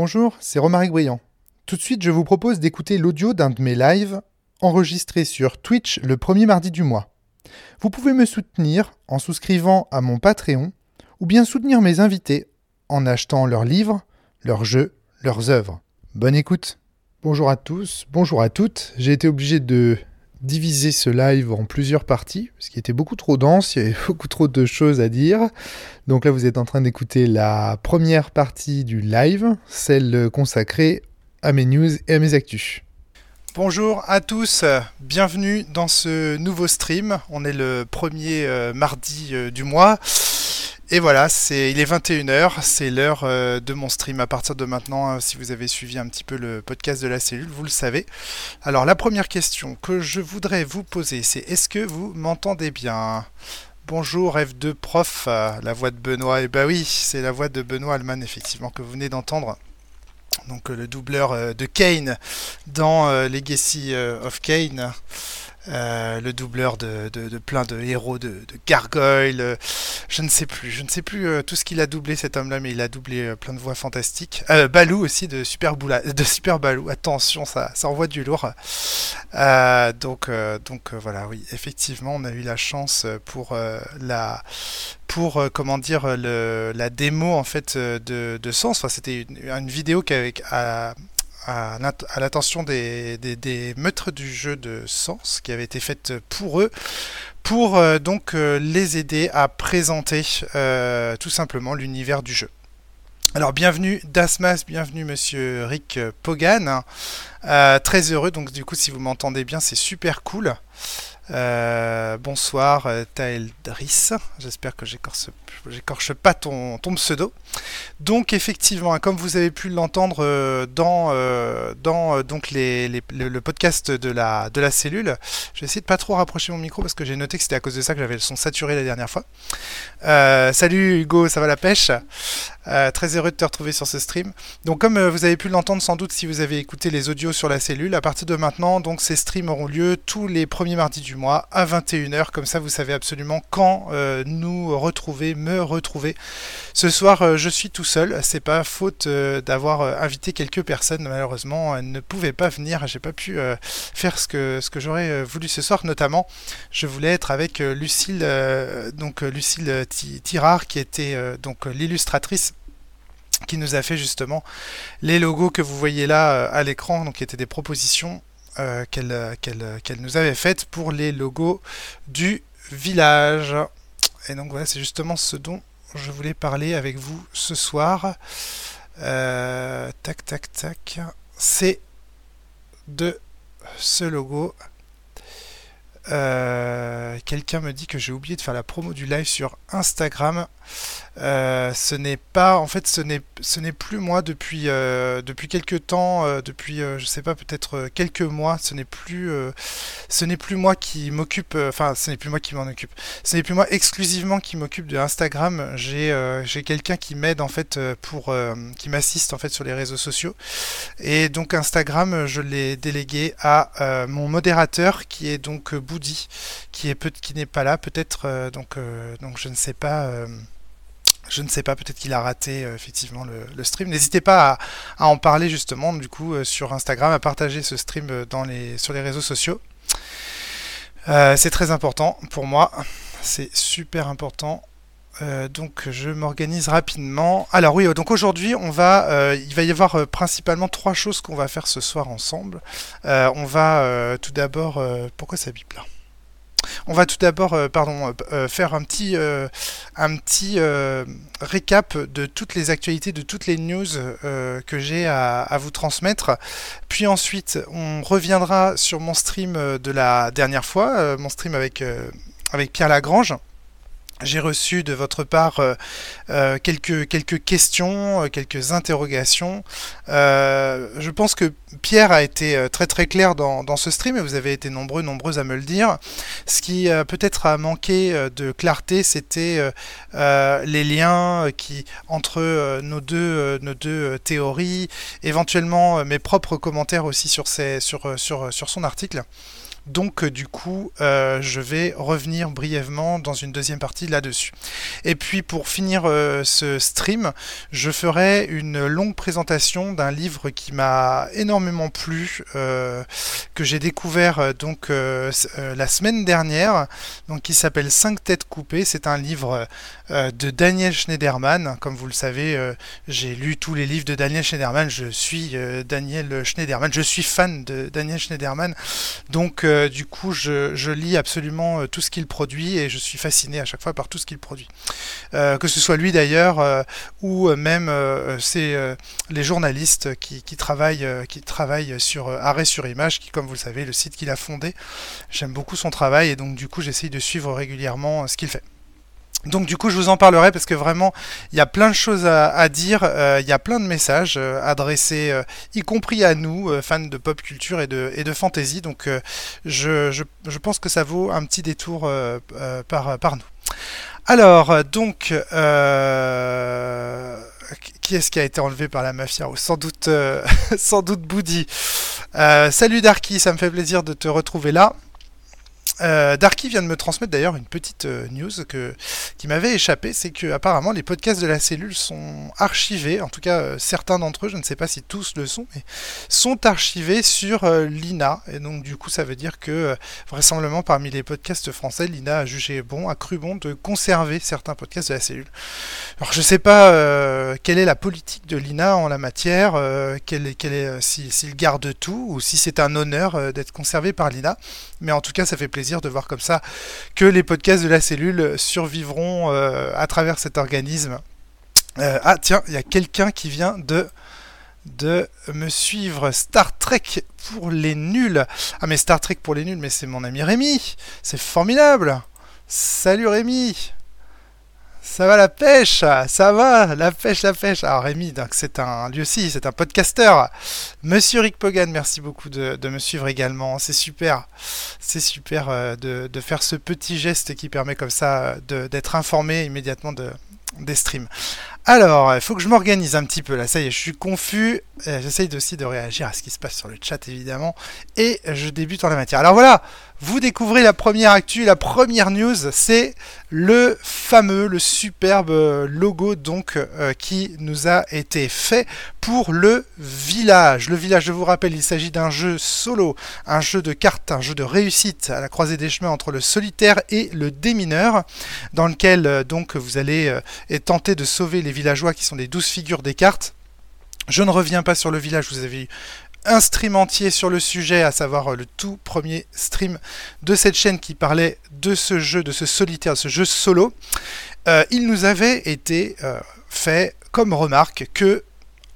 Bonjour, c'est Romaric Briand. Tout de suite, je vous propose d'écouter l'audio d'un de mes lives enregistré sur Twitch le premier mardi du mois. Vous pouvez me soutenir en souscrivant à mon Patreon ou bien soutenir mes invités en achetant leurs livres, leurs jeux, leurs œuvres. Bonne écoute. Bonjour à tous, bonjour à toutes. J'ai été obligé de diviser ce live en plusieurs parties, parce qu'il était beaucoup trop dense, il y avait beaucoup trop de choses à dire. Donc là, vous êtes en train d'écouter la première partie du live, celle consacrée à mes news et à mes actus. Bonjour à tous, bienvenue dans ce nouveau stream. On est le premier euh, mardi euh, du mois. Et voilà, il est 21h, c'est l'heure euh, de mon stream à partir de maintenant. Euh, si vous avez suivi un petit peu le podcast de la cellule, vous le savez. Alors la première question que je voudrais vous poser, c'est est-ce que vous m'entendez bien? Bonjour F2 Prof, euh, la voix de Benoît. Et eh bah ben oui, c'est la voix de Benoît Alman effectivement que vous venez d'entendre. Donc le doubleur de Kane dans Legacy of Kane. Euh, le doubleur de, plein de héros de, gargoyles, euh, je ne sais plus, je ne sais plus euh, tout ce qu'il a doublé cet homme-là, mais il a doublé plein de voix fantastiques. Balou aussi de Super, de Super Balou, attention, ça, ça envoie du lourd. donc, donc voilà, oui, effectivement, on a eu la chance pour la, pour comment dire, la démo en fait de, de Sens. Enfin, c'était une, vidéo qu'avec à, l'attention des, des, du jeu de Sens qui avait été faite pour eux pour euh, donc euh, les aider à présenter euh, tout simplement l'univers du jeu. Alors bienvenue Dasmas, bienvenue monsieur Rick Pogan. très heureux, donc du coup si vous m'entendez bien c'est super cool. Euh, bonsoir euh, Taeldris, j'espère que j'écorche pas ton, pseudo. Donc effectivement, hein, comme vous avez pu l'entendre euh, dans, le, podcast de la, de la cellule, je vais essayer de pas trop rapprocher mon micro parce que j'ai noté que c'était à cause de ça que j'avais le son saturé la dernière fois. salut Hugo, ça va la pêche? Très heureux de te retrouver sur ce stream. Donc comme vous avez pu l'entendre sans doute si vous avez écouté les audios sur la cellule, à partir de maintenant, donc ces streams auront lieu tous les premiers mardis du mois à 21h. Comme ça, vous savez absolument quand euh, nous retrouver, me retrouver. Ce soir, euh, je suis tout seul. C'est pas faute euh, d'avoir invité quelques personnes. Malheureusement, elles ne pouvaient pas venir. J'ai pas pu faire ce que, ce que j'aurais voulu ce soir. Notamment, je voulais être avec Lucille, donc Lucille Tirard, qui était donc l'illustratrice qui nous a fait justement les logos que vous voyez là à l'écran, donc qui étaient des propositions euh, euh, euh, qu'elle nous avait faite pour les logos du village. Et donc voilà, c'est justement ce dont je voulais parler avec vous ce soir. tac, tac, tac. C'est de ce logo. Quelqu'un me dit que j'ai oublié de faire la promo du live sur Instagram. Euh, ce n'est pas, en fait, ce n'est, ce n'est plus moi depuis euh, depuis quelques temps, euh, depuis je sais pas peut-être quelques mois. Ce n'est plus ce n'est plus moi qui m'occupe, enfin ce n'est plus moi qui m'en occupe. Ce n'est plus moi exclusivement qui m'occupe de Instagram. J'ai j'ai quelqu'un qui m'aide en fait pour qui m'assiste en fait sur les réseaux sociaux. Et donc Instagram, je l'ai délégué à mon modérateur qui est donc Boudi, qui est peut qui n'est pas là peut-être donc donc je ne sais pas je ne sais pas, peut-être qu'il a raté euh, effectivement le, stream. N'hésitez pas à, en parler justement du coup euh, sur Instagram, à partager ce stream euh, dans les, sur les réseaux sociaux. c'est très important pour moi, c'est super important. Donc je m'organise rapidement. Alors oui, donc aujourd'hui on va, il va y avoir principalement trois choses qu'on va faire ce soir ensemble. on va tout d'abord, pourquoi ça bip là? On va tout d'abord euh, pardon, euh, euh, faire un petit, un petit récap de toutes les actualités, de toutes les news que j'ai à, à, vous transmettre. Puis ensuite, on reviendra sur mon stream de la dernière fois, mon stream avec, avec Pierre Lagrange. J'ai reçu de votre part euh, euh, quelques, quelques questions, euh, quelques interrogations. je pense que Pierre a été très très clair dans, dans, ce stream et vous avez été nombreux, à me le dire. Ce qui peut-être a manqué de clarté, c'était les liens qui entre nos deux, nos deux théories, éventuellement mes propres commentaires aussi sur, sur, sur, sur son article. Donc du coup, je vais revenir brièvement dans une deuxième partie là-dessus. Et puis pour finir ce stream, je ferai une longue présentation d'un livre qui m'a énormément plu, que j'ai découvert donc la semaine dernière, qui s'appelle 5 têtes coupées. C'est un livre de Daniel Schneiderman. Comme vous le savez, j'ai lu tous les livres de Daniel Schneiderman. Je suis Daniel Schneiderman. Je suis fan de Daniel Schneiderman. Donc, euh, du coup, je, lis absolument euh, tout ce qu'il produit et je suis fasciné à chaque fois par tout ce qu'il produit. Euh, que ce soit lui d'ailleurs, ou même c'est les journalistes qui, travaillent, qui travaillent sur Arrêt sur Image, qui, comme vous le savez, le site qu'il a fondé. J'aime beaucoup son travail et donc, du coup, j'essaye de suivre régulièrement ce qu'il fait. Donc du coup, je vous en parlerai parce que vraiment, il y a plein de choses à, dire, euh, il y a plein de messages euh, adressés, euh, y compris à nous, fans de pop culture et de, et fantasy. Donc je, pense que ça vaut un petit détour par, nous. Alors, donc, qui est-ce qui a été enlevé par la mafia? Sans doute, sans doute salut Darky, ça me fait plaisir de te retrouver là. Euh, Darky vient de me transmettre d'ailleurs une petite euh, news que, qui m'avait échappé, c'est que apparemment les podcasts de la cellule sont archivés, en tout cas euh, certains d'entre eux, je ne sais pas si tous le sont, mais sont archivés sur l'INA, et donc du coup ça veut dire que vraisemblablement parmi les podcasts français, l'INA a jugé bon, a cru bon de conserver certains podcasts de la cellule. Alors je ne sais pas quelle est la politique de l'INA en la matière, quelle est, quelle est, s'il garde tout, ou si c'est un honneur d'être conservé par l'INA, mais en tout cas ça fait plaisir de voir comme ça que les podcasts de la cellule survivront euh, à travers cet organisme. Euh, ah tiens, il y a quelqu'un qui vient de de me suivre Star Trek pour les nuls. Ah mais Star Trek pour les nuls, mais c'est mon ami Rémi. C'est formidable. Salut Rémi. Ça va la pêche? Ça va La pêche, la pêche Alors Rémi, donc c'est un, lui aussi, c'est un podcasteur. Monsieur Rick Pogan, merci beaucoup de, me suivre également. C'est super. C'est super euh, de, faire ce petit geste qui permet comme ça d'être informé immédiatement de, des streams. Alors, il faut que je m'organise un petit peu là, ça y est, je suis confus. Euh, j'essaye aussi de réagir à ce qui se passe sur le chat évidemment. Et je débute en la matière. Alors voilà, vous découvrez la première actu, la première news, c'est le fameux, le superbe logo donc euh, qui nous a été fait pour le village. Le village, je vous rappelle, il s'agit d'un jeu solo, un jeu de cartes, un jeu de réussite à la croisée des chemins entre le solitaire et le démineur, dans lequel euh, donc vous allez euh, tenter de sauver les villageois qui sont les douze figures des cartes. Je ne reviens pas sur le village, vous avez un stream entier sur le sujet, à savoir euh, le tout premier stream de cette chaîne qui parlait de ce jeu, de ce solitaire, de ce jeu solo. Euh, il nous avait été euh, fait comme remarque que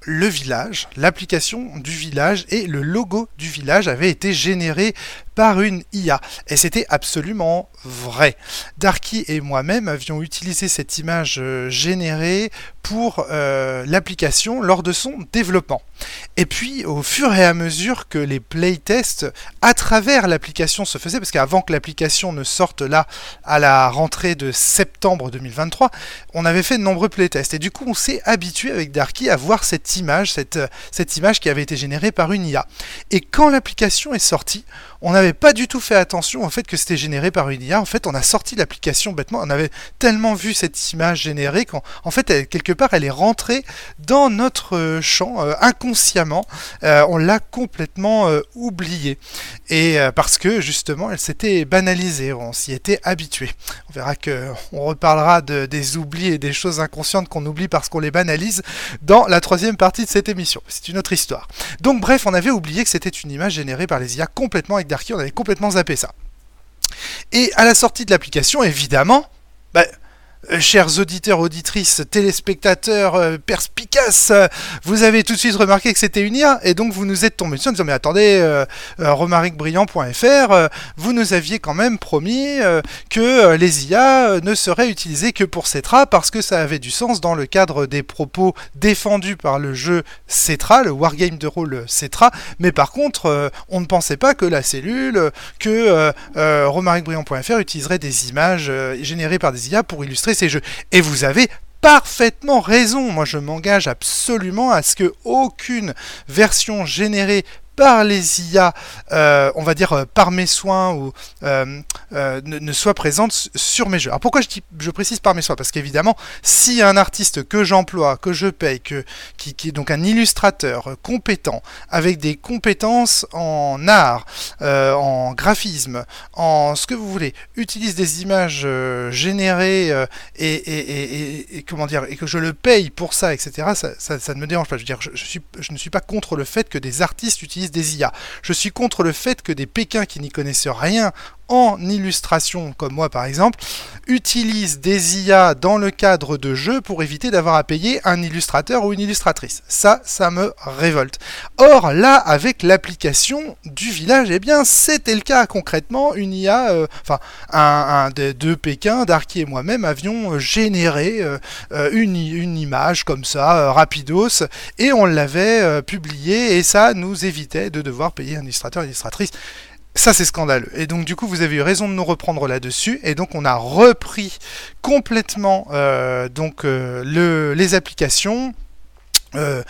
le village, l'application du village et le logo du village avaient été générés par une IA. Et c'était absolument vrai. Darky et moi-même avions utilisé cette image euh, générée pour euh, l'application lors de son développement. Et puis, au fur et à mesure que les playtests à travers l'application se faisaient, parce qu'avant que l'application ne sorte là à la rentrée de septembre 2023, on avait fait de nombreux playtests. Et du coup, on s'est habitué avec Darky à voir cette image, cette, cette image qui avait été générée par une IA. Et quand l'application est sortie, on n'avait pas du tout fait attention au fait que c'était généré par une IA. En fait, on a sorti l'application bêtement. On avait tellement vu cette image générée qu'en en fait, quelque part, elle est rentrée dans notre euh, champ euh, inconsciemment. Euh, on l'a complètement oubliée. Et parce que justement, elle s'était banalisée. On s'y était habitué. On verra que on reparlera de, des oublis et des choses inconscientes qu'on oublie parce qu'on les banalise dans la troisième partie de cette émission. C'est une autre histoire. Donc bref, on avait oublié que c'était une image générée par les IA complètement avec on avait complètement zappé ça. Et à la sortie de l'application, évidemment, bah, chers auditeurs, auditrices, téléspectateurs euh, perspicaces, euh, vous avez tout de suite remarqué que c'était une IA, et donc vous nous êtes tombé dessus en disant, mais attendez, euh, romaricbrillant.fr, vous nous aviez quand même promis que les IA ne seraient utilisées que pour Cetra, parce que ça avait du sens dans le cadre des propos défendus par le jeu Cetra, le wargame de rôle Cetra, mais par contre, on ne pensait pas que la cellule, que romaricbrillant.fr utiliserait des images générées par des IA pour illustrer ces jeux. Et vous avez parfaitement raison. Moi, je m'engage absolument à ce que aucune version générée par les IA, euh, on va dire par mes soins ou ne, ne, soit présente sur mes jeux. Alors pourquoi je, dis, je précise par mes soins? Parce qu'évidemment, si un artiste que j'emploie, que je paye, que, qui, est donc un illustrateur compétent, avec des compétences en art, en graphisme, en ce que vous voulez, utilise des images générées et, et, comment dire, et que je le paye pour ça, etc., ça, ne me dérange pas. Je veux dire, je ne suis pas contre le fait que des artistes utilisent des IA. Je suis contre le fait que des Pékins qui n'y connaissent rien en illustration, comme moi par exemple, utilisent des IA dans le cadre de jeux pour éviter d'avoir à payer un illustrateur ou une illustratrice. Ça, ça me révolte. Or, là, avec l'application du village, eh bien, c'était le cas concrètement. Une IA, euh, enfin, un, un des deux Pékin, Darky et moi-même, avions généré euh, euh une, image comme ça, euh, rapidos, et on l'avait euh, publiée, et ça nous évitait de devoir payer un illustrateur, une illustratrice. Ça, c'est scandaleux. Et donc, du coup, vous avez eu raison de nous reprendre là-dessus. Et donc, on a repris complètement euh, donc, euh, le, les applications. Euh,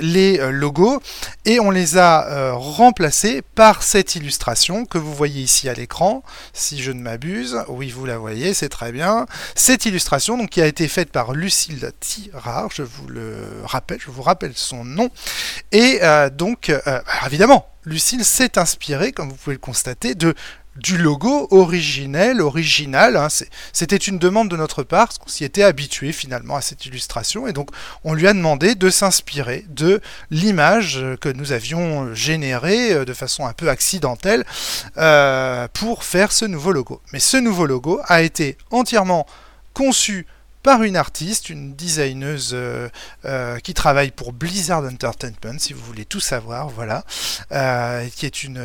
les logos et on les a remplacés par cette illustration que vous voyez ici à l'écran si je ne m'abuse oui vous la voyez c'est très bien cette illustration donc qui a été faite par Lucille Tirard je vous le rappelle je vous rappelle son nom et donc évidemment Lucille s'est inspirée, comme vous pouvez le constater, de du logo originel, original. Hein. C'était une demande de notre part, parce qu'on s'y était habitué finalement à cette illustration, et donc on lui a demandé de s'inspirer de l'image que nous avions générée euh, de façon un peu accidentelle euh, pour faire ce nouveau logo. Mais ce nouveau logo a été entièrement conçu par une artiste, une designeuse euh, euh, qui travaille pour Blizzard Entertainment, si vous voulez tout savoir, voilà, euh, qui est une,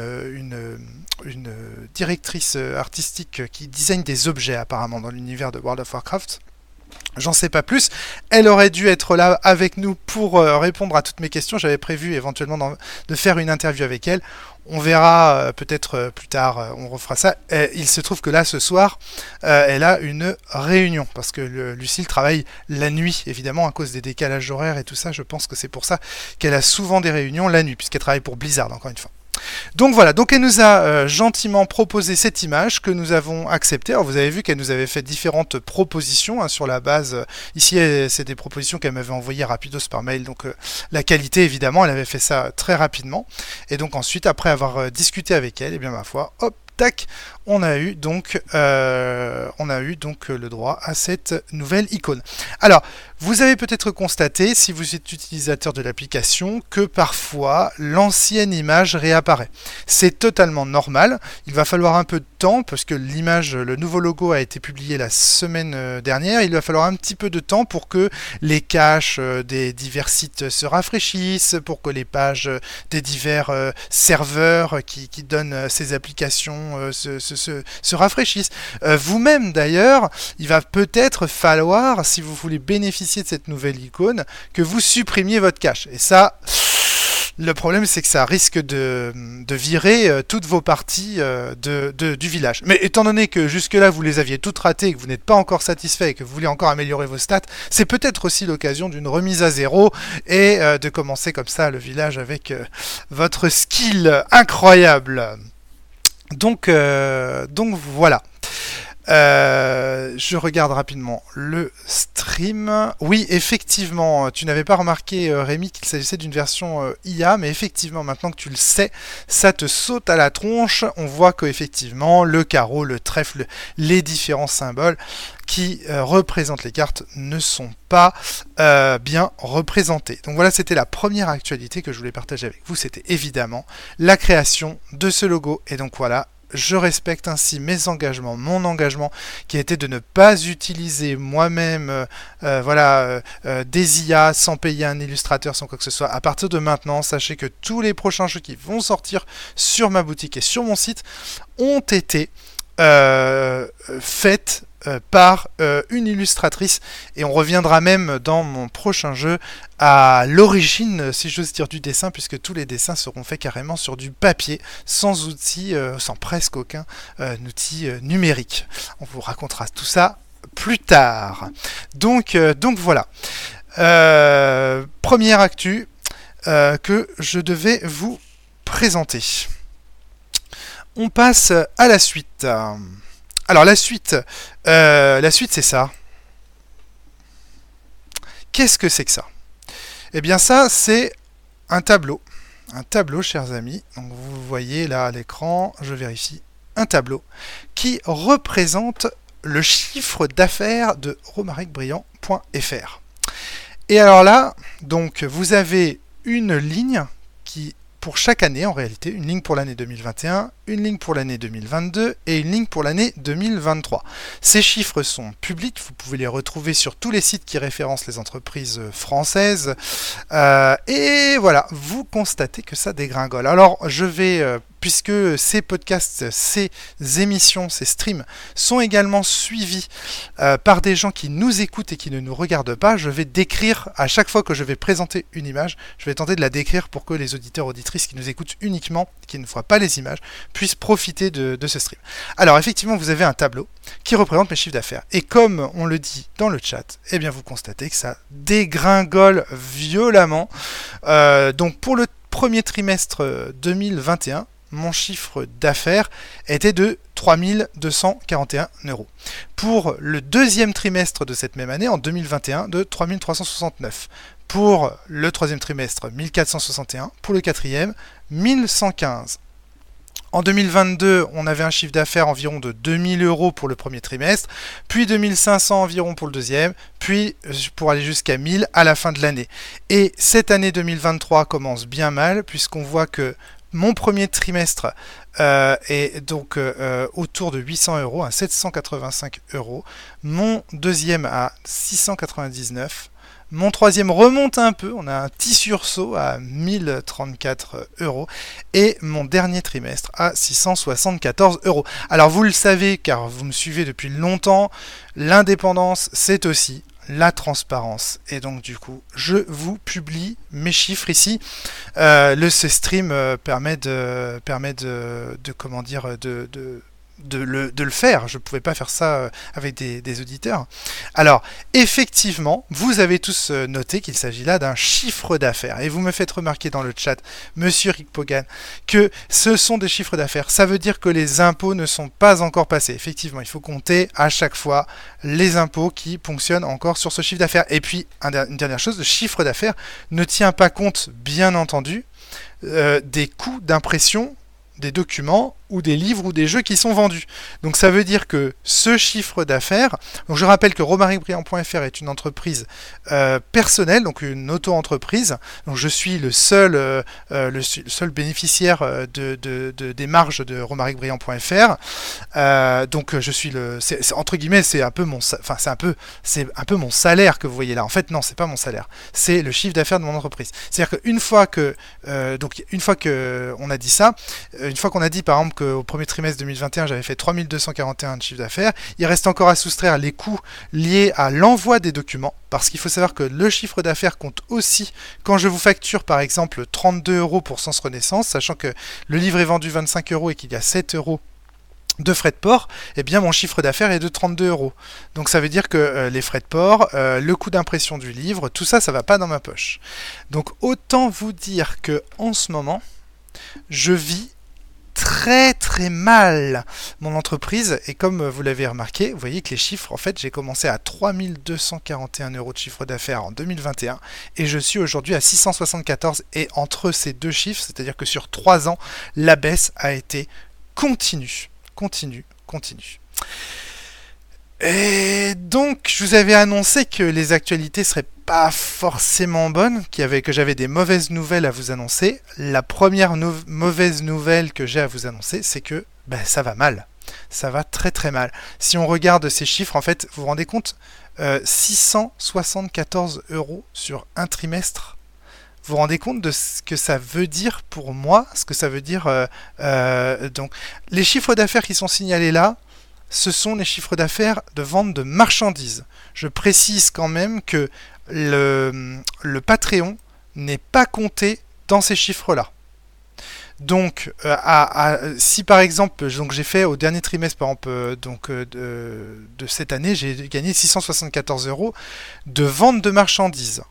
une, directrice artistique qui design des objets apparemment dans l'univers de World of Warcraft. J'en sais pas plus. Elle aurait dû être là avec nous pour répondre à toutes mes questions. J'avais prévu éventuellement de faire une interview avec elle. On verra euh, peut-être euh, plus tard, euh, on refera ça. Il se trouve que là, ce soir, elle a une réunion, parce que le, Lucille travaille la nuit, évidemment, à cause des décalages horaires et tout ça. Je pense que c'est pour ça qu'elle a souvent des réunions la nuit, puisqu'elle travaille pour Blizzard, encore une fois. Donc voilà, donc elle nous a euh, gentiment proposé cette image que nous avons acceptée. Alors vous avez vu qu'elle nous avait fait différentes propositions hein, sur la base. Euh, ici, c'est des propositions qu'elle m'avait envoyées rapidos par mail. Donc euh, la qualité, évidemment, elle avait fait ça très rapidement. Et donc ensuite, après avoir discuté avec elle, et eh bien ma foi, hop, tac, on a eu donc, euh, on a eu donc le droit à cette nouvelle icône. Alors, vous avez peut-être constaté, si vous êtes utilisateur de l'application, que parfois l'ancienne image réapparaît. C'est totalement normal. Il va falloir un peu de temps parce que l'image, le nouveau logo a été publié la semaine euh, dernière. Il va falloir un petit peu de temps pour que les caches euh, des divers sites se rafraîchissent, pour que les pages des divers serveurs qui, donnent ces applications se se, se rafraîchissent. Euh, Vous-même d'ailleurs, il va peut-être falloir, si vous voulez bénéficier de cette nouvelle icône, que vous supprimiez votre cache. Et ça... Le problème, c'est que ça risque de, virer euh, toutes vos parties euh, de, du village. Mais étant donné que jusque-là, vous les aviez toutes ratées, que vous n'êtes pas encore satisfait et que vous voulez encore améliorer vos stats, c'est peut-être aussi l'occasion d'une remise à zéro et de commencer comme ça le village avec votre skill incroyable. Donc, euh, donc voilà. Euh, je regarde rapidement le stream. Oui, effectivement, tu n'avais pas remarqué, euh, Rémi, qu'il s'agissait d'une version euh, IA, mais effectivement, maintenant que tu le sais, ça te saute à la tronche. On voit qu'effectivement, le carreau, le trèfle, les différents symboles qui euh, représentent les cartes ne sont pas euh, bien représentés. Donc voilà, c'était la première actualité que je voulais partager avec vous. C'était évidemment la création de ce logo. Et donc voilà, je respecte ainsi mes engagements, mon engagement qui été de ne pas utiliser moi-même euh, euh, voilà, euh, des IA sans payer un illustrateur, sans quoi que ce soit. À partir de maintenant, sachez que tous les prochains jeux qui vont sortir sur ma boutique et sur mon site ont été euh, faits euh, par euh, une illustratrice et on reviendra même dans mon prochain jeu à l'origine si j'ose dire du dessin puisque tous les dessins seront faits carrément sur du papier sans outils euh, sans presque aucun euh, outil euh, numérique on vous racontera tout ça plus tard donc euh, donc voilà première actu que je devais vous présenter. On passe à la suite. Alors la suite, euh, la suite c'est ça. Qu'est-ce que c'est que ça? Eh bien ça, c'est un tableau. Un tableau, chers amis. Vous voyez là à l'écran, je vérifie, un tableau qui représente le chiffre d'affaires de romaricbriand.fr. Et alors là, donc vous avez une ligne qui pour chaque année en réalité, une ligne pour l'année 2021, une ligne pour l'année 2022 et une ligne pour l'année 2023. Ces chiffres sont publics, vous pouvez les retrouver sur tous les sites qui référencent les entreprises françaises. Euh, et voilà, vous constatez que ça dégringole. Alors je vais euh, puisque ces podcasts, ces émissions, ces streams sont également suivis euh, par des gens qui nous écoutent et qui ne nous regardent pas, je vais décrire à chaque fois que je vais présenter une image, je vais tenter de la décrire pour que les auditeurs auditrices qui nous écoutent uniquement, qui ne voient pas les images, puissent profiter de, ce stream. Alors effectivement, vous avez un tableau qui représente mes chiffres d'affaires. Et comme on le dit dans le chat, eh bien vous constatez que ça dégringole violemment. Euh, donc pour le premier trimestre 2021, mon chiffre d'affaires était de 3241 euros. Pour le deuxième trimestre de cette même année, en 2021, de 3369. Pour le troisième trimestre, 1461. Pour le quatrième, 1115. En 2022, on avait un chiffre d'affaires environ de 2000 euros pour le premier trimestre, puis 2500 environ pour le deuxième, puis euh, pour aller jusqu'à 1000 à la fin de l'année. Et cette année 2023 commence bien mal, puisqu'on voit que mon premier trimestre euh, est donc euh, autour de 800 euros, à 785 euros. Mon deuxième à 699. Mon troisième remonte un peu, on a un petit sursaut à 1034 euros. Et mon dernier trimestre à 674 euros. Alors vous le savez car vous me suivez depuis longtemps, l'indépendance c'est aussi la transparence. Et donc du coup, je vous publie mes chiffres ici. Euh, le ce stream euh, permet de permet de, comment dire de de le, faire. Je ne pouvais pas faire ça euh, avec des, auditeurs. Alors, effectivement, vous avez tous euh, noté qu'il s'agit là d'un chiffre d'affaires. Et vous me faites remarquer dans le chat, monsieur Rick Pogan, que ce sont des chiffres d'affaires. Ça veut dire que les impôts ne sont pas encore passés. Effectivement, il faut compter à chaque fois les impôts qui fonctionnent encore sur ce chiffre d'affaires. Et puis, une dernière chose, le chiffre d'affaires ne tient pas compte, bien entendu, euh, des coûts d'impression des documents ou des livres ou des jeux qui sont vendus. Donc ça veut dire que ce chiffre d'affaires, donc je rappelle que romaricbriand.fr est une entreprise euh, personnelle, donc une auto-entreprise. Donc je suis le seul, euh, euh, le, seul bénéficiaire de, des marges de romaricbriand.fr. donc je suis le, entre guillemets, c'est un peu mon, enfin c'est un peu, c'est un peu mon salaire que vous voyez là. En fait non, c'est pas mon salaire, c'est le chiffre d'affaires de mon entreprise. C'est-à-dire qu'une fois que, donc une fois que on a dit ça, une fois qu'on a dit par exemple au premier trimestre 2021, j'avais fait 3241 de chiffre d'affaires. Il reste encore à soustraire les coûts liés à l'envoi des documents, parce qu'il faut savoir que le chiffre d'affaires compte aussi quand je vous facture par exemple 32 euros pour Sens Renaissance, sachant que le livre est vendu 25 euros et qu'il y a 7 euros de frais de port, eh bien mon chiffre d'affaires est de 32 euros. Donc ça veut dire que euh, les frais de port, euh, le coût d'impression du livre, tout ça, ça va pas dans ma poche. Donc autant vous dire que en ce moment, je vis très très mal mon entreprise et comme vous l'avez remarqué, vous voyez que les chiffres, en fait, j'ai commencé à 3241 euros de chiffre d'affaires en 2021 et je suis aujourd'hui à 674 et entre ces deux chiffres, c'est-à-dire que sur trois ans, la baisse a été continue, continue, continue. Et donc, je vous avais annoncé que les actualités seraient pas forcément avait, que j'avais des mauvaises nouvelles à vous annoncer. La première mauvaise nouvelle que j'ai à vous annoncer, c'est que ben, ça va mal. Ça va très très mal. Si on regarde ces chiffres, en fait, vous vous rendez compte, 674 euh, euros sur un trimestre. Vous vous rendez compte de ce que ça veut dire pour moi, ce que ça veut dire. Euh, euh, donc, les chiffres d'affaires qui sont signalés là, ce sont les chiffres d'affaires de vente de marchandises. Je précise quand même que le, Patreon n'est pas compté dans ces chiffres-là. Donc, euh, si par exemple, j'ai fait au dernier trimestre, par exemple, euh, donc, euh, de, cette année, j'ai gagné 674 euros de vente de marchandises.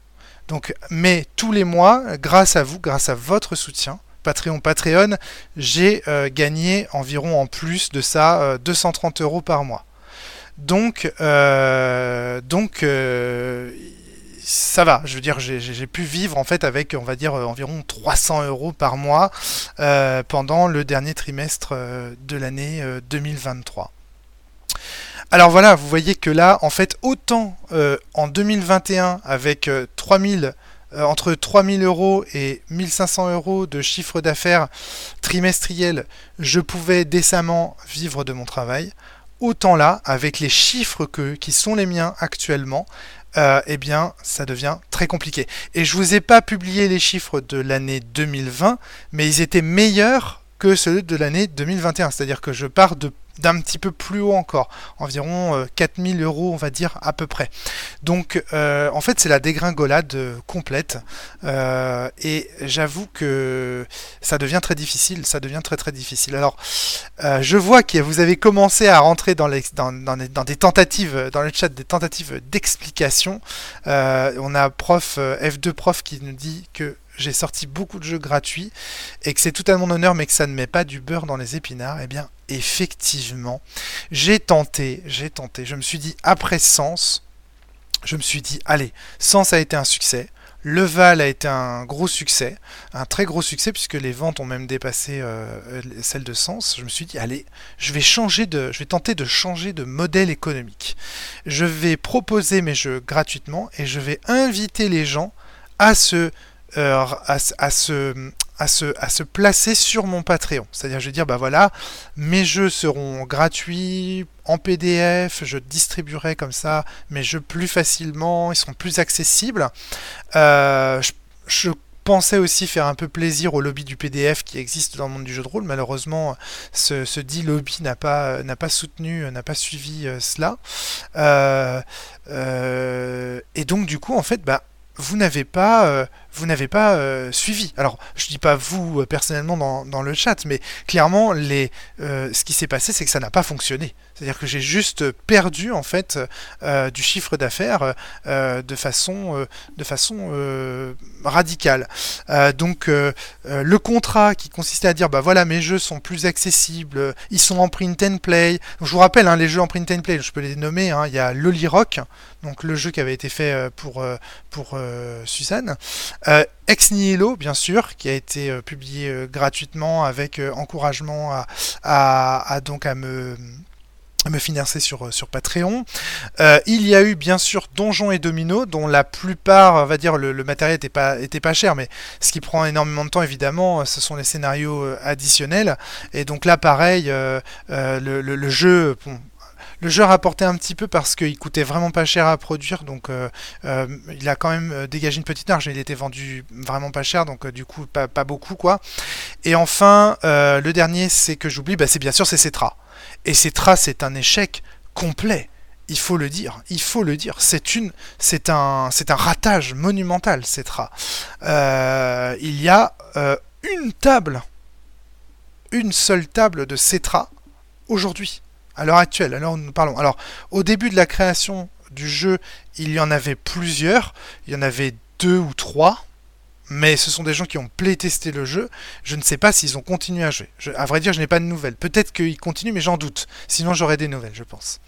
Donc, mais tous les mois, grâce à vous, grâce à votre soutien, Patreon Patreon, j'ai gagné environ en plus de ça 230 euros par mois. Donc, donc ça va. Je veux dire, j'ai pu vivre en fait avec, on va dire, environ 300 euros par mois pendant le dernier trimestre de l'année 2023. Alors voilà, vous voyez que là, en fait, autant euh, en 2021, avec 3000, euh, euh, entre 3000 euros et 1500 euros de chiffre d'affaires trimestriel, je pouvais décemment vivre de mon travail. Autant là, avec les chiffres que, qui sont les miens actuellement, eh bien, ça devient très compliqué. Et je vous ai pas publié les chiffres de l'année 2020, mais ils étaient meilleurs que ceux de l'année 2021. C'est-à-dire que je pars de d'un petit peu plus haut encore, environ 4000 euh, euros on va dire à peu près. Donc euh, en fait c'est la dégringolade euh, complète et j'avoue que ça devient très difficile, ça devient très très difficile. Alors je vois que vous avez commencé à rentrer dans, les, dans, dans, des tentatives, dans le chat des tentatives d'explication. on a prof F2 prof qui nous dit que j'ai sorti beaucoup de jeux gratuits et que c'est tout à mon honneur mais que ça ne met pas du beurre dans les épinards, eh bien effectivement, j'ai tenté, j'ai tenté, je me suis dit après Sens, je me suis dit allez, Sens a été un succès, le Val a été un gros succès, un très gros succès puisque les ventes ont même dépassé euh, celles de Sens. Je me suis dit allez, je vais changer de, je vais tenter de changer de modèle économique. Je vais proposer mes jeux gratuitement et je vais inviter les gens à se euh, à, se, placer sur mon Patreon. C'est-à-dire, je vais dire, bah voilà, mes jeux seront gratuits en PDF, je distribuerai comme ça mes jeux plus facilement, ils seront plus accessibles. Euh, je, pensais aussi faire un peu plaisir au lobby du PDF qui existe dans le monde du jeu de rôle. Malheureusement, ce, dit lobby n'a pas, soutenu, n'a pas suivi euh, cela. et donc, du coup, en fait, bah, vous n'avez pas, vous n'avez pas euh, suivi. Alors, je dis pas vous euh, personnellement dans, le chat, mais clairement, les, ce qui s'est passé, c'est que ça n'a pas fonctionné. C'est-à-dire que j'ai juste perdu en fait du chiffre d'affaires de façon, de façon radicale. donc, le contrat qui consistait à dire, bah voilà, mes jeux sont plus accessibles, ils sont en print and play. je vous rappelle, hein, les jeux en print and play, je peux les nommer. Hein, il y a Loli Rock, donc le jeu qui avait été fait pour pour euh, Suzanne. Euh, Ex Nihilo, bien sûr, qui a été euh, publié gratuitement avec encouragement à, donc à me financer sur, Patreon. il y a eu bien sûr Donjons et Domino, dont la plupart, on va dire, le, matériel était pas, cher, mais ce qui prend énormément de temps, évidemment, ce sont les scénarios additionnels. Et donc là, pareil, le, jeu, le jeu a rapporté un petit peu parce qu'il coûtait vraiment pas cher à produire, donc euh, euh, il a quand même euh, dégagé une petite marge, mais il était vendu vraiment pas cher, donc du coup pas, beaucoup quoi. Et enfin, le dernier, c'est que j'oublie, bah, c'est bien sûr c'est Cetra. Et Cetra, c'est un échec complet il faut le dire, il faut le dire. C'est une, c'est un, c'est un ratage monumental, Cetra. il y a une table, une seule table de Cetra aujourd'hui à l'heure actuelle, alors nous parlons. Alors, au début de la création du jeu, il y en avait plusieurs. Il y en avait deux ou trois mais ce sont des gens qui ont playtesté le jeu. Je ne sais pas s'ils ont continué à jouer. à vrai dire, je n'ai pas de nouvelles. Peut-être qu'ils continuent, mais j'en doute. Sinon, j'aurais des nouvelles, je pense.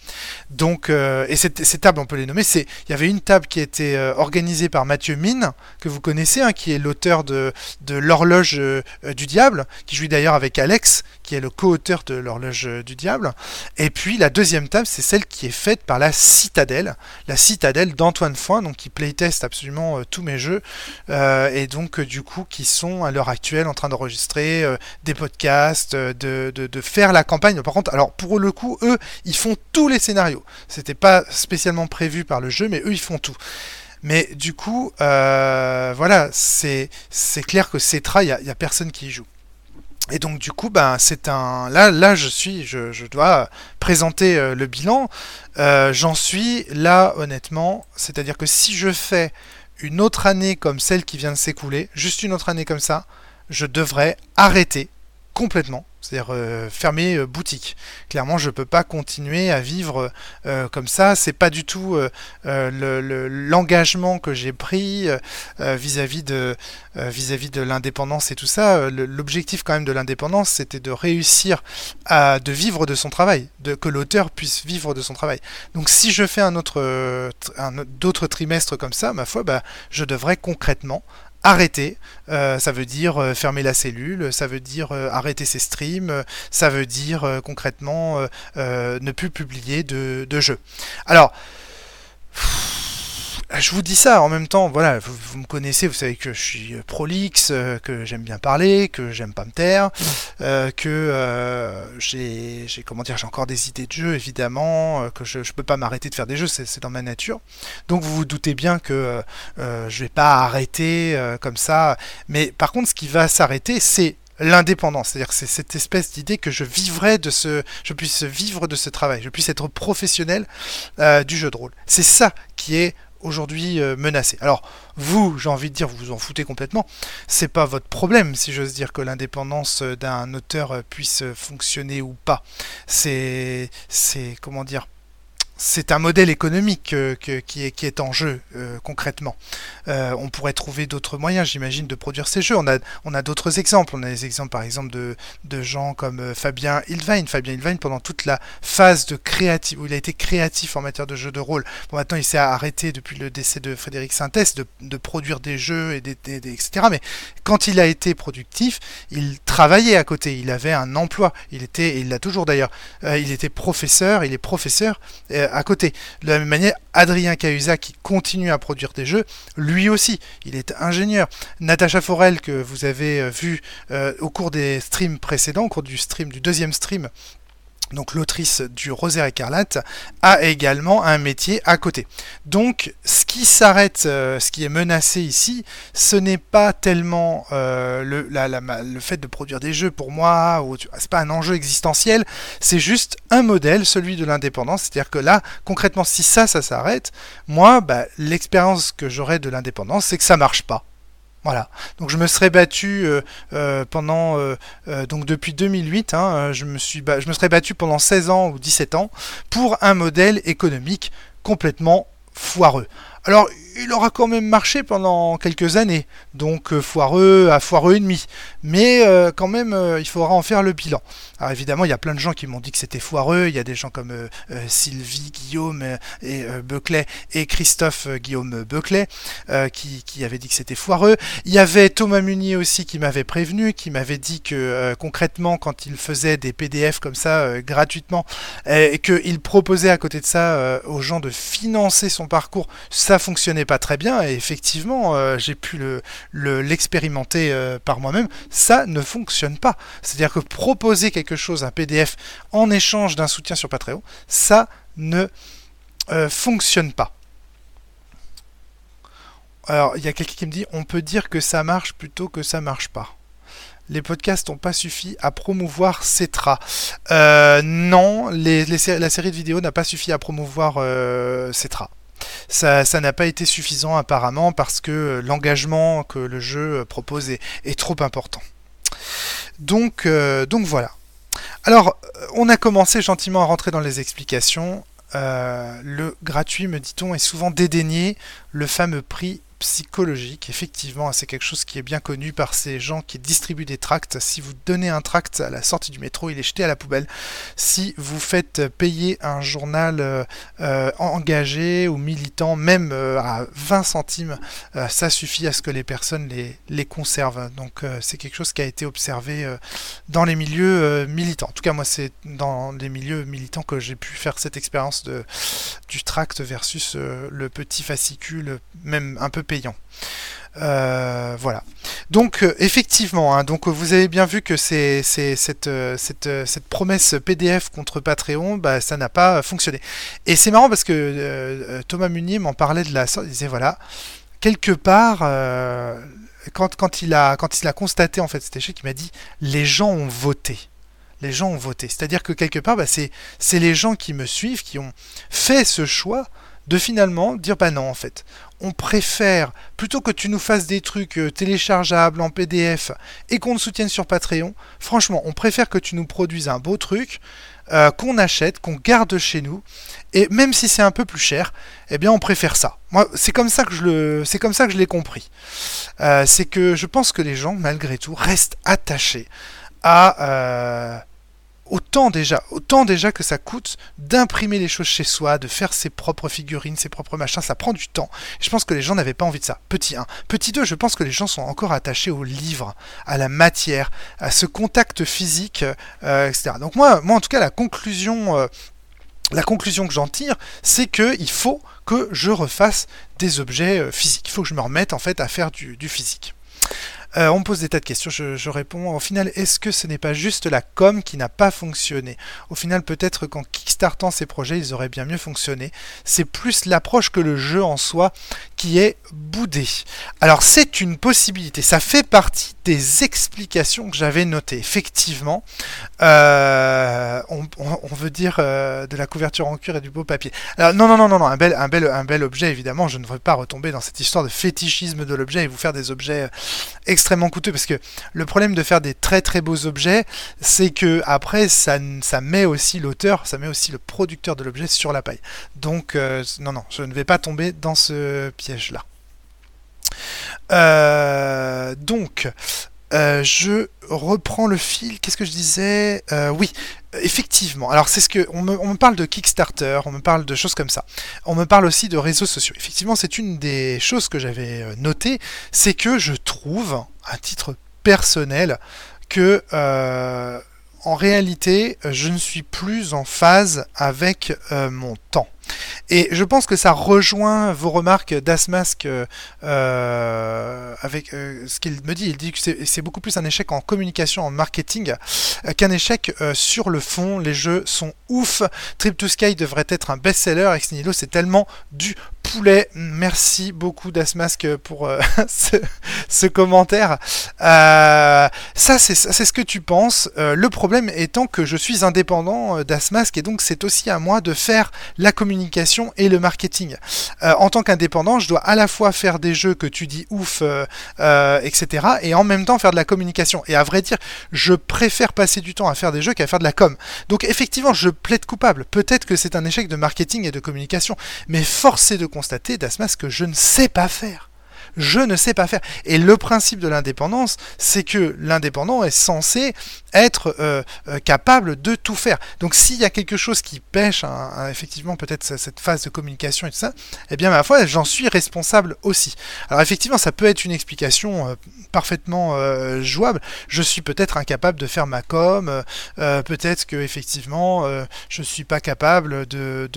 Donc, euh, et ces, tables, on peut les nommer. C'est, il y avait une table qui été euh, organisée par Mathieu Mine, que vous connaissez, hein, qui est l'auteur de, de l'horloge euh, du diable, qui joue d'ailleurs avec Alex, qui est le co-auteur de l'horloge du diable. Et puis la deuxième table, c'est celle qui est faite par la Citadelle, la Citadelle d'Antoine Foin, donc qui playtest absolument tous mes jeux. et donc euh, du coup qui sont à l'heure actuelle en train d'enregistrer euh, des podcasts, euh, de, faire la campagne. Par contre, alors pour le coup, eux, ils font tous les scénarios. C'était pas spécialement prévu par le jeu, mais eux, ils font tout. Mais du coup, voilà, c'est clair que Cetra, il n'y a, personne qui y joue. Et donc du coup, ben, c'est un. Là, là, je suis, je, dois présenter le bilan. J'en suis là, honnêtement. C'est-à-dire que si je fais une autre année comme celle qui vient de s'écouler, juste une autre année comme ça, je devrais arrêter complètement c'est-à-dire euh, fermer euh, boutique. Clairement, je ne peux pas continuer à vivre euh, comme ça. C'est pas du tout l'engagement que j'ai pris vis-à-vis de l'indépendance et tout ça. L'objectif quand même de l'indépendance, c'était de réussir à de vivre de son travail, de que l'auteur puisse vivre de son travail. Donc, si je fais un autre d'autres trimestres comme ça, ma foi, bah, je devrais concrètement arrêter. Euh, ça veut dire euh, fermer la cellule, ça veut dire euh, arrêter ses streams, ça veut dire concrètement ne plus publier de, de jeux. Alors, je vous dis ça en même temps, voilà, vous, me connaissez, vous savez que je suis euh, prolixe, euh, que j'aime bien parler, que j'aime pas me taire, euh, que j'ai, comment dire, j'ai encore des idées de jeux évidemment, que je, je peux pas m'arrêter de faire des jeux, c'est, dans ma nature. Donc vous vous doutez bien que je vais pas arrêter comme ça. Mais par contre, ce qui va s'arrêter, c'est l'indépendance, c'est-à-dire que c'est cette espèce d'idée que je vivrai de ce, je puisse vivre de ce travail, je puisse être professionnel du jeu de rôle. C'est ça qui est aujourd'hui euh, menacé. Alors, vous, j'ai envie de dire, vous vous en foutez complètement. C'est pas votre problème, si j'ose dire, que l'indépendance euh, d'un auteur euh, puisse fonctionner ou pas. C'est, c'est, comment dire, c'est un modèle économique euh, qui, est, en jeu euh, concrètement. Euh, on pourrait trouver d'autres moyens, j'imagine, de produire ces jeux. On a, d'autres exemples. On a des exemples, par exemple, de, gens comme Fabien Ilvain. Fabien Ilvain, pendant toute la phase de créatif, où il a été créatif en matière de jeux de rôle. Bon, maintenant, il s'est arrêté depuis le décès de Frédéric Sintès de, produire des jeux, et etc. Mais quand il a été productif, il travaillait à côté. Il avait un emploi. Il était, et il l'a toujours d'ailleurs, il était professeur, il est professeur à côté. De la même manière, Adrien Cahuzac qui continue à produire des jeux, lui aussi, il est ingénieur. Natacha Forel que vous avez euh, vu euh, au cours des streams précédents, au cours du stream du deuxième stream donc l'autrice du Rosaire écarlate, a également un métier à côté. Donc ce qui s'arrête, euh, ce qui est menacé ici, ce n'est pas tellement euh, le, fait de produire des jeux pour moi, ou c'est pas un enjeu existentiel, c'est juste un modèle, celui de l'indépendance. C'est-à-dire que là, concrètement, si ça, ça s'arrête, moi, bah, l'expérience que j'aurai de l'indépendance, c'est que ça marche pas. Voilà. Donc je me serais battu euh, euh, pendant euh, donc depuis 2008, hein, je me je me serais battu pendant 16 ans ou 17 ans pour un modèle économique complètement foireux. Alors, il aura quand même marché pendant quelques années, donc foireux à foireux et demi. Mais quand même, il faudra en faire le bilan. Alors évidemment, il y a plein de gens qui m'ont dit que c'était foireux. Il y a des gens comme euh, euh, Sylvie Guillaume euh, et et Christophe Guillaume Buckley qui, qui avaient dit que c'était foireux. Il y avait Thomas Munier aussi qui m'avait prévenu, qui m'avait dit que concrètement, quand il faisait des PDF comme ça gratuitement et qu'il proposait à côté de ça aux gens de financer son parcours, ça fonctionnait pas très bien. Et effectivement, j'ai pu l'expérimenter le, par moi-même. Ça ne fonctionne pas. C'est-à-dire que proposer quelque chose, un PDF, en échange d'un soutien sur Patreon, ça ne euh, fonctionne pas. Alors, il y a quelqu'un qui me dit on peut dire que ça marche plutôt que ça marche pas. Les podcasts n'ont pas suffi à promouvoir Cetra. Euh, non, la série de vidéos n'a pas suffi à promouvoir euh, Cetra. Ça n'a pas été suffisant apparemment parce que l'engagement que le jeu propose est, trop important. Donc, donc voilà. Alors, euh, on a commencé gentiment à rentrer dans les explications. Euh, le gratuit, me dit-on, est souvent dédaigné. Le fameux prix psychologique. Effectivement, c'est quelque chose qui est bien connu par ces gens qui distribuent des tracts. Si vous donnez un tract à la sortie du métro, il est jeté à la poubelle. Si vous faites payer un journal euh, euh, engagé ou militant, même euh, à 20 centimes, ça suffit à ce que les personnes les, les conservent. Donc c'est quelque chose qui a été observé dans les milieux militants. En tout cas, moi, c'est dans les milieux militants que j'ai pu faire cette expérience du tract versus le petit fascicule, même un peu Euh, voilà. Donc euh, effectivement, hein, donc vous avez bien vu que c'est cette, euh, cette, cette, promesse PDF contre Patreon, bah, ça n'a pas fonctionné. Et c'est marrant parce que Thomas Munier m'en parlait de la sorte, il disait voilà, quelque part, quand, quand, il a, quand il a constaté en fait cet échec, il m'a dit les gens ont voté. Les gens ont voté. C'est-à-dire que quelque part, bah, c'est les gens qui me suivent, qui ont fait ce choix de finalement dire bah non en fait, on préfère plutôt que tu nous fasses des trucs euh, téléchargeables en PDF et qu'on te soutienne sur Patreon, franchement, on préfère que tu nous produises un beau truc euh, qu'on achète, qu'on garde chez nous et même si c'est un peu plus cher, eh bien on préfère ça. Moi, c'est comme ça que je le, c'est comme ça que je l'ai compris. Euh, c'est que je pense que les gens, malgré tout, restent attachés à autant déjà, que ça coûte d'imprimer les choses chez soi, de faire ses propres figurines, ses propres machins, ça prend du temps. je pense que les gens n'avaient pas envie de ça. Petit 1. Petit 2, je pense que les gens sont encore attachés au livre, à la matière, à ce contact physique, euh, etc. Donc moi, moi, en tout cas, la conclusion, euh, la conclusion que j'en tire, c'est qu'il faut que je refasse des objets euh, physiques. Il faut que je me remette en fait à faire du physique. Euh, on me pose des tas de questions, je, réponds. Au final, est-ce que ce n'est pas juste la com qui n'a pas fonctionné? Au final, peut-être qu'en kickstartant ces projets, ils auraient bien mieux fonctionné. C'est plus l'approche que le jeu en soi qui est boudé. Alors, c'est une possibilité. Ça fait partie des explications que j'avais notées. Effectivement, euh, on, veut dire euh, de la couverture en cuir et du beau papier. Alors, non, non, non, non, non, un bel, un bel, un bel objet, évidemment. Je ne veux pas retomber dans cette histoire de fétichisme de l'objet et vous faire des objets extrêmement coûteux parce que le problème de faire des très très beaux objets, c'est que après ça, ça met aussi l'auteur, ça met aussi le producteur de l'objet sur la paille. Donc euh, non non, je ne vais pas tomber dans ce piège là. Euh, donc, euh, je reprends le fil. Qu'est-ce que je disais? Euh, Oui, effectivement. Alors c'est ce que on me, parle de Kickstarter, on me parle de choses comme ça. On me parle aussi de réseaux sociaux. Effectivement, c'est une des choses que j'avais notées, c'est que je trouve, à titre personnel, que en réalité, je ne suis plus en phase avec mon temps. Et je pense que ça rejoint vos remarques d'Asmask euh, euh, avec euh, ce qu'il me dit. Il dit que c'est beaucoup plus un échec en communication, en marketing, qu'un échec sur le fond. Les jeux sont ouf. Trip to Sky devrait être un best-seller. Ex c'est tellement du poulet. Merci beaucoup d'Asmask pour ce, commentaire. ça, c'est ce que tu penses. le problème étant que je suis indépendant d'Asmask et donc c'est aussi à moi de faire la communication et le marketing. Euh, en tant qu'indépendant, je dois à la fois faire des jeux que tu dis ouf, euh, euh, etc. et en même temps faire de la communication. Et à vrai dire, je préfère passer du temps à faire des jeux qu'à faire de la com. Donc effectivement, je plaide coupable. Peut-être que c'est un échec de marketing et de communication. Mais force est de constater, Dasmas, que je ne sais pas faire je ne sais pas faire. Et le principe de l'indépendance, c'est que l'indépendant est censé être euh, euh, capable de tout faire. Donc s'il y a quelque chose qui pêche, effectivement peut-être cette phase de communication et tout ça, eh bien ma foi, j'en suis responsable aussi. Alors effectivement, ça peut être une explication euh, parfaitement jouable. Je suis peut-être incapable de faire ma com, peut-être que effectivement je suis pas capable de,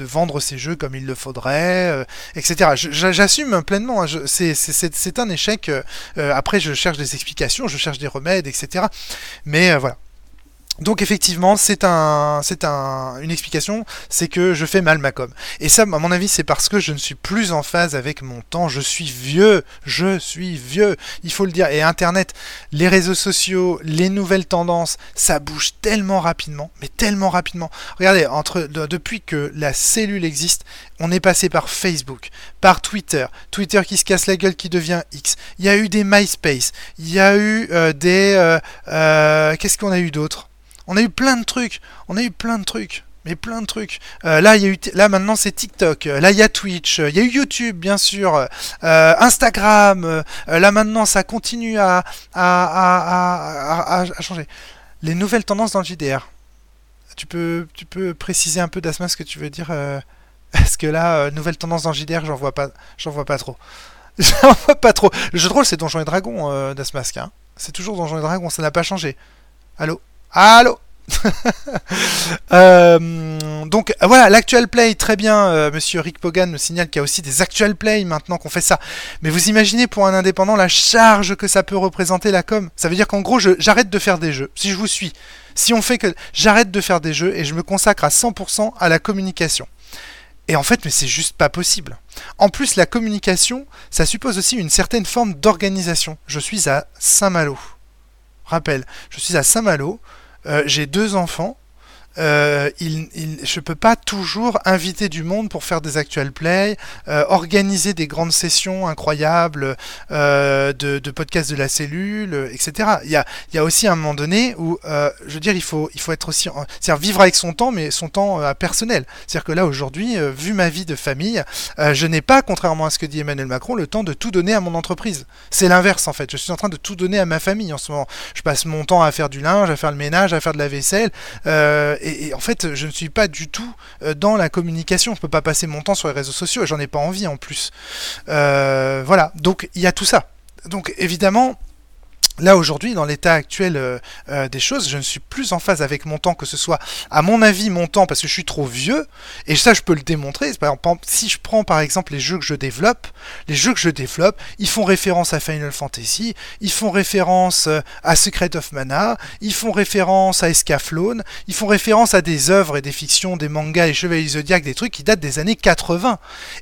vendre ces jeux comme il le faudrait, etc. J'assume pleinement. Hein, c'est un échec. après, je cherche des explications, je cherche des remèdes, etc. Mais euh, voilà. Donc effectivement, c'est un, c'est un, une explication, c'est que je fais mal ma com. Et ça, à mon avis, c'est parce que je ne suis plus en phase avec mon temps. Je suis vieux, je suis vieux. Il faut le dire. Et Internet, les réseaux sociaux, les nouvelles tendances, ça bouge tellement rapidement, mais tellement rapidement. Regardez, entre depuis que la cellule existe, on est passé par Facebook, par Twitter, Twitter qui se casse la gueule, qui devient X. Il y a eu des MySpace, il y a eu euh, des, euh, euh, qu'est-ce qu'on a eu d'autre? On a eu plein de trucs. On a eu plein de trucs. Mais plein de trucs. Euh, là, y a eu, là maintenant c'est TikTok. Là, il y a Twitch. Il y a eu YouTube, bien sûr. Euh, Instagram. Euh, là maintenant, ça continue à, à, à, changer. Les nouvelles tendances dans le JDR. Tu peux, tu peux préciser un peu d'Asma ce que tu veux dire Parce que là, nouvelle tendance dans le JDR, j'en vois pas, j'en vois pas trop. j'en vois pas trop. Le jeu de rôle, c'est Donjons et Dragons d'Asmask. Hein. C'est toujours Donjons et Dragons, ça n'a pas changé. Allô? Allô euh, donc voilà, l'actual play, très bien. Euh, Monsieur Rick Pogan me signale qu'il y a aussi des actual play maintenant qu'on fait ça. Mais vous imaginez pour un indépendant la charge que ça peut représenter la com. Ça veut dire qu'en gros, j'arrête de faire des jeux. Si je vous suis, si on fait que j'arrête de faire des jeux et je me consacre à 100% à la communication. Et en fait, mais c'est juste pas possible. En plus, la communication, ça suppose aussi une certaine forme d'organisation. Je suis à Saint-Malo. Rappel, je suis à Saint-Malo. Euh, j'ai deux enfants. Euh, il, je peux pas toujours inviter du monde pour faire des actual plays, euh, organiser des grandes sessions incroyables euh, de, podcasts de la cellule, etc. Il y a, aussi un moment donné où, euh, je veux dire, il faut, être aussi, c'est-à-dire vivre avec son temps, mais son temps euh, personnel. C'est-à-dire que là aujourd'hui, vu ma vie de famille, je n'ai pas, contrairement à ce que dit Emmanuel Macron, le temps de tout donner à mon entreprise. C'est l'inverse en fait. Je suis en train de tout donner à ma famille en ce moment. Je passe mon temps à faire du linge, à faire le ménage, à faire de la vaisselle. Et, en fait, je ne suis pas du tout euh, dans la communication. Je peux pas passer mon temps sur les réseaux sociaux et j'en ai pas envie en plus. Euh, voilà. Donc il y a tout ça. Donc évidemment, Là aujourd'hui, dans l'état actuel euh, euh, des choses, je ne suis plus en phase avec mon temps, que ce soit à mon avis mon temps parce que je suis trop vieux, et ça je peux le démontrer. Si je prends par exemple les jeux que je développe, les jeux que je développe, ils font référence à Final Fantasy, ils font référence euh, à Secret of Mana, ils font référence à Escaflowne, ils font référence à des œuvres et des fictions, des mangas et Chevaliers Zodiac, des trucs qui datent des années 80.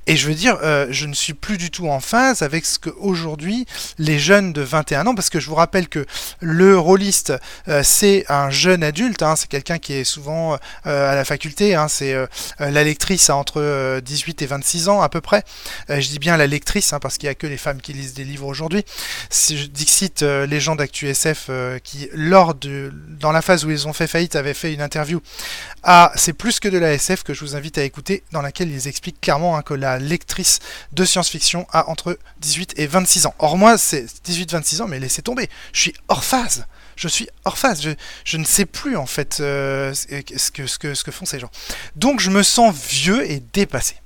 Et je veux dire, je ne suis plus du tout en phase avec ce que aujourd'hui les jeunes de 21 ans, parce que je vous rappelle que le rôliste, euh, c'est un jeune adulte, hein, c'est quelqu'un qui est souvent euh, à la faculté, hein, c'est euh, la lectrice à entre 18 et 26 ans à peu près. je dis bien la lectrice, hein, parce qu'il n'y a que les femmes qui lisent des livres aujourd'hui. Dixit, légende Actu SF, qui lors de, dans la phase où ils ont fait faillite, avait fait une interview à C'est plus que de la SF que je vous invite à écouter, dans laquelle ils expliquent clairement hein, que la lectrice de science-fiction a entre 18 et 26 ans. Or moi, c'est 18-26 ans, mais laissez tomber je suis hors phase. Je suis hors phase. Je, ne sais plus en fait euh, ce, que, font ces gens. Donc je me sens vieux et dépassé.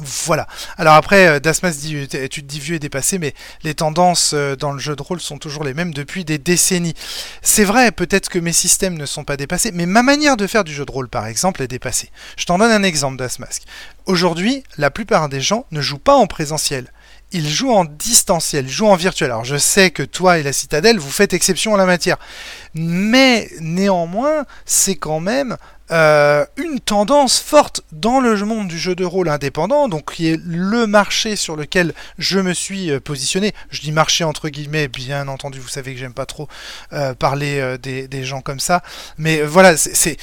Voilà. Alors après, Dasmas dit, tu te dis vieux et dépassé, mais les tendances dans le jeu de rôle sont toujours les mêmes depuis des décennies. C'est vrai, peut-être que mes systèmes ne sont pas dépassés, mais ma manière de faire du jeu de rôle, par exemple, est dépassée. Je t'en donne un exemple, Dasmask. Aujourd'hui, la plupart des gens ne jouent pas en présentiel il joue en distanciel, il joue en virtuel. Alors je sais que toi et la citadelle, vous faites exception en la matière. Mais néanmoins, c'est quand même euh, une tendance forte dans le monde du jeu de rôle indépendant, donc qui est le marché sur lequel je me suis positionné. Je dis marché entre guillemets, bien entendu, vous savez que j'aime pas trop euh, parler euh, des, des, gens comme ça. Mais voilà, c'est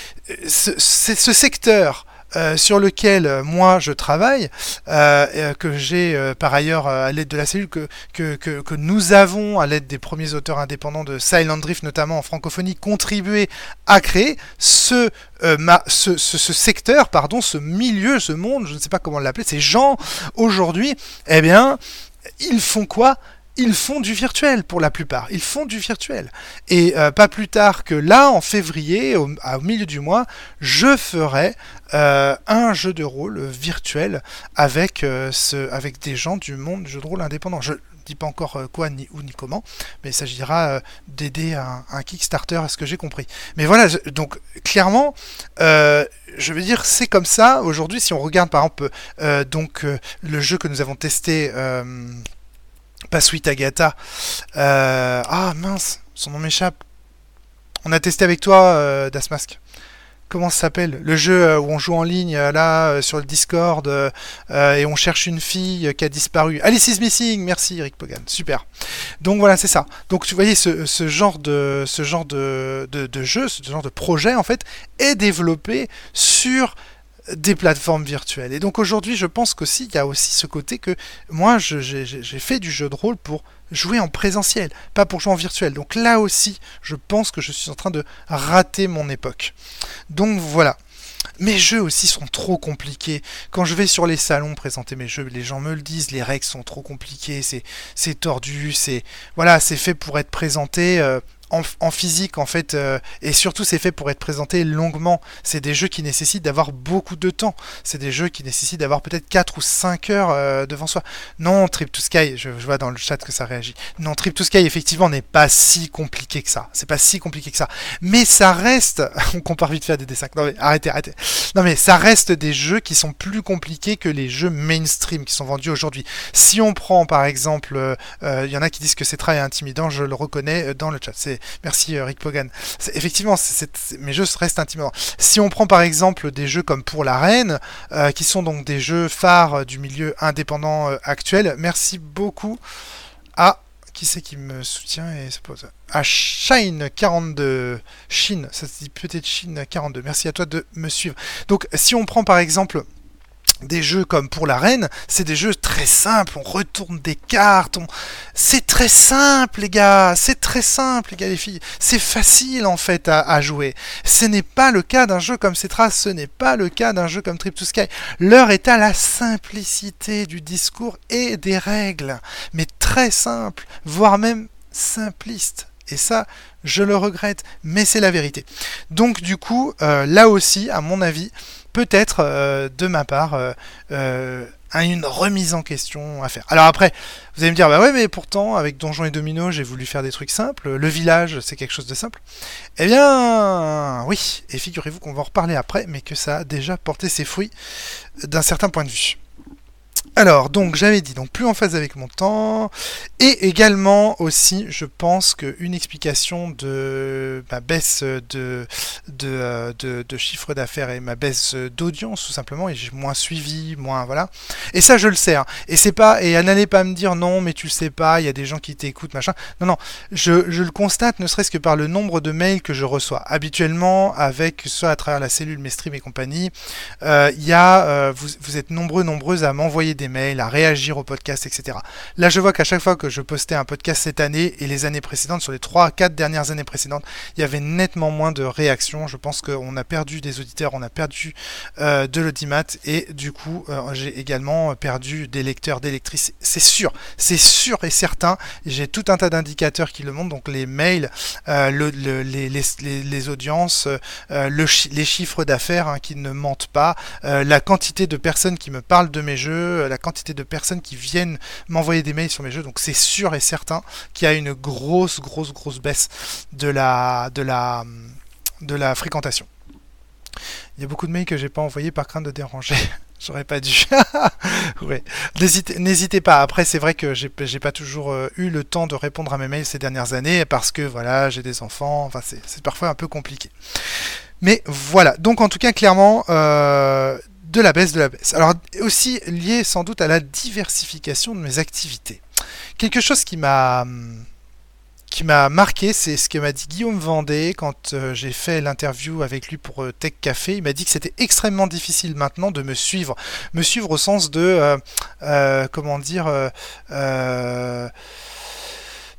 ce secteur euh, sur lequel euh, moi je travaille, euh, que j'ai par ailleurs à l'aide de la cellule, que, que, que, nous avons à l'aide des premiers auteurs indépendants de Silent Drift, notamment en francophonie, contribué à créer ce, ma, ce, ce, secteur, pardon, ce milieu, ce monde, je ne sais pas comment l'appeler, ces gens aujourd'hui, eh bien, ils font quoi? Ils font du virtuel pour la plupart. Ils font du virtuel. Et euh, pas plus tard que là, en février, au, milieu du mois, je ferai euh, un jeu de rôle virtuel avec, euh, ce, avec des gens du monde du jeu de rôle indépendant. Je dis pas encore quoi ni où ni comment, mais il s'agira d'aider un, Kickstarter à ce que j'ai compris. Mais voilà, donc clairement, je veux dire, c'est comme ça. Aujourd'hui, si on regarde par exemple donc le jeu que nous avons testé pas Sweet Agatha. Euh, ah mince, son nom m'échappe. On a testé avec toi, euh, Dasmask. Comment ça s'appelle? Le jeu euh, où on joue en ligne, là, sur le Discord, et on cherche une fille qui a disparu. Alice is Missing Merci, Eric Pogan. Super. Donc voilà, c'est ça. Donc tu voyez, ce, genre, de, ce genre de, de jeu, ce genre de projet, en fait, est développé sur des plateformes virtuelles. Et donc aujourd'hui, je pense qu'aussi, il y a aussi ce côté que moi, j'ai fait du jeu de rôle pour jouer en présentiel, pas pour jouer en virtuel. Donc là aussi, je pense que je suis en train de rater mon époque. Donc voilà. Mes jeux aussi sont trop compliqués. Quand je vais sur les salons présenter mes jeux, les gens me le disent, les règles sont trop compliquées, c'est tordu, c'est voilà, fait pour être présenté euh, en, physique en fait euh, et surtout c'est fait pour être présenté longuement. C'est des jeux qui nécessitent d'avoir beaucoup de temps. C'est des jeux qui nécessitent d'avoir peut-être 4 ou 5 heures euh, devant soi. Non Trip to Sky je, je, vois dans le chat que ça réagit. Non Trip to Sky effectivement n'est pas si compliqué que ça. C'est pas si compliqué que ça. Mais ça reste on compare vite fait à des dessins non mais arrêtez arrêtez. Non mais ça reste des jeux qui sont plus compliqués que les jeux mainstream qui sont vendus aujourd'hui. Si on prend par exemple il euh, y en a qui disent que c'est très intimidant je le reconnais dans le chat. C'est Merci euh, Rick Pogan. Effectivement, c mes jeux restent intimidants. Si on prend par exemple des jeux comme Pour la Reine, euh, qui sont donc des jeux phares du milieu indépendant euh, actuel, merci beaucoup à qui c'est qui me soutient et se pose? Ah, Shine42. Chine, ça se dit peut-être Chine42. Merci à toi de me suivre. Donc, si on prend par exemple des jeux comme pour la reine, c'est des jeux très simples, on retourne des cartes, on... c'est très simple les gars, c'est très simple les gars les filles, c'est facile en fait à, jouer. Ce n'est pas le cas d'un jeu comme Cetra, ce n'est pas le cas d'un jeu comme Trip to Sky. L'heure est à la simplicité du discours et des règles, mais très simple, voire même simpliste. Et ça, je le regrette, mais c'est la vérité. Donc du coup, euh, là aussi, à mon avis, peut-être euh, de ma part euh, euh, une remise en question à faire. Alors après, vous allez me dire, bah ouais, mais pourtant, avec Donjons et Domino, j'ai voulu faire des trucs simples. Le village, c'est quelque chose de simple. Eh bien, oui, et figurez-vous qu'on va en reparler après, mais que ça a déjà porté ses fruits d'un certain point de vue. Alors, donc j'avais dit, donc plus en phase avec mon temps, et également aussi, je pense qu'une explication de ma baisse euh, de, chiffre d'affaires et ma baisse d'audience, tout simplement, et j'ai moins suivi, moins, voilà. Et ça, je le sais, hein. et c'est pas, et n'allez pas me dire non, mais tu le sais pas, il y a des gens qui t'écoutent, machin. Non, non, je, je le constate, ne serait-ce que par le nombre de mails que je reçois. Habituellement, avec, soit à travers la cellule, mes streams et compagnie, euh, il y a, euh, vous, vous êtes nombreux, nombreuses à m'envoyer des mails, à réagir au podcast, etc. Là, je vois qu'à chaque fois que je postais un podcast cette année et les années précédentes, sur les 3-4 dernières années précédentes, il y avait nettement moins de réactions. Je pense qu'on a perdu des auditeurs, on a perdu euh, de l'audimat et du coup, euh, j'ai également perdu des lecteurs, des lectrices. C'est sûr, c'est sûr et certain. J'ai tout un tas d'indicateurs qui le montrent, donc les mails, euh, le, les, les, audiences, le les chiffres d'affaires hein, qui ne mentent pas, la quantité de personnes qui me parlent de mes jeux, la quantité de personnes qui viennent m'envoyer des mails sur mes jeux. Donc c'est sûr et certain qu'il y a une grosse, grosse, grosse baisse de la, de la, de la fréquentation. Il y a beaucoup de mails que j'ai pas envoyés par crainte de déranger. J'aurais pas dû. ouais. N'hésitez pas. Après, c'est vrai que j'ai pas toujours euh, eu le temps de répondre à mes mails ces dernières années parce que voilà, j'ai des enfants. Enfin, c'est parfois un peu compliqué. Mais voilà. Donc, en tout cas, clairement, euh, de la baisse de la baisse. Alors aussi lié sans doute à la diversification de mes activités. Quelque chose qui m'a qui m'a marqué, c'est ce que m'a dit Guillaume Vendée quand euh, j'ai fait l'interview avec lui pour euh, Tech Café. Il m'a dit que c'était extrêmement difficile maintenant de me suivre, me suivre au sens de euh, comment dire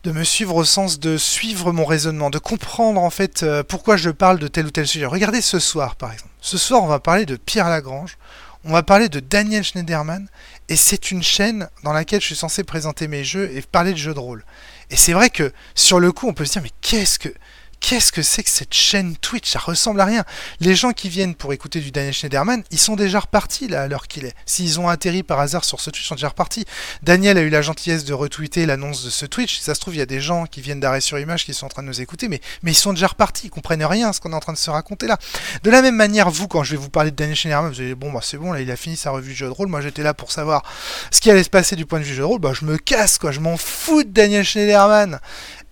de me suivre au sens de suivre mon raisonnement, de comprendre en fait euh, pourquoi je parle de tel ou tel sujet. Regardez ce soir par exemple. Ce soir on va parler de Pierre Lagrange, on va parler de Daniel Schneiderman, et c'est une chaîne dans laquelle je suis censé présenter mes jeux et parler de jeux de rôle. Et c'est vrai que sur le coup on peut se dire mais qu'est-ce que qu'est-ce que c'est que cette chaîne Twitch? Ça ressemble à rien. Les gens qui viennent pour écouter du Daniel Schneiderman, ils sont déjà repartis là à l'heure qu'il est. S'ils ont atterri par hasard sur ce Twitch, ils sont déjà repartis. Daniel a eu la gentillesse de retweeter l'annonce de ce Twitch. Si ça se trouve, il y a des gens qui viennent d'arrêt sur image qui sont en train de nous écouter, mais, ils sont déjà repartis. Ils comprennent rien à ce qu'on est en train de se raconter là. De la même manière, vous, quand je vais vous parler de Daniel Schneiderman, vous allez bon, bah c'est bon, là il a fini sa revue de jeu de rôle. Moi j'étais là pour savoir ce qui allait se passer du point de vue jeu de rôle. Bah je me casse quoi, je m'en fous de Daniel Schneiderman.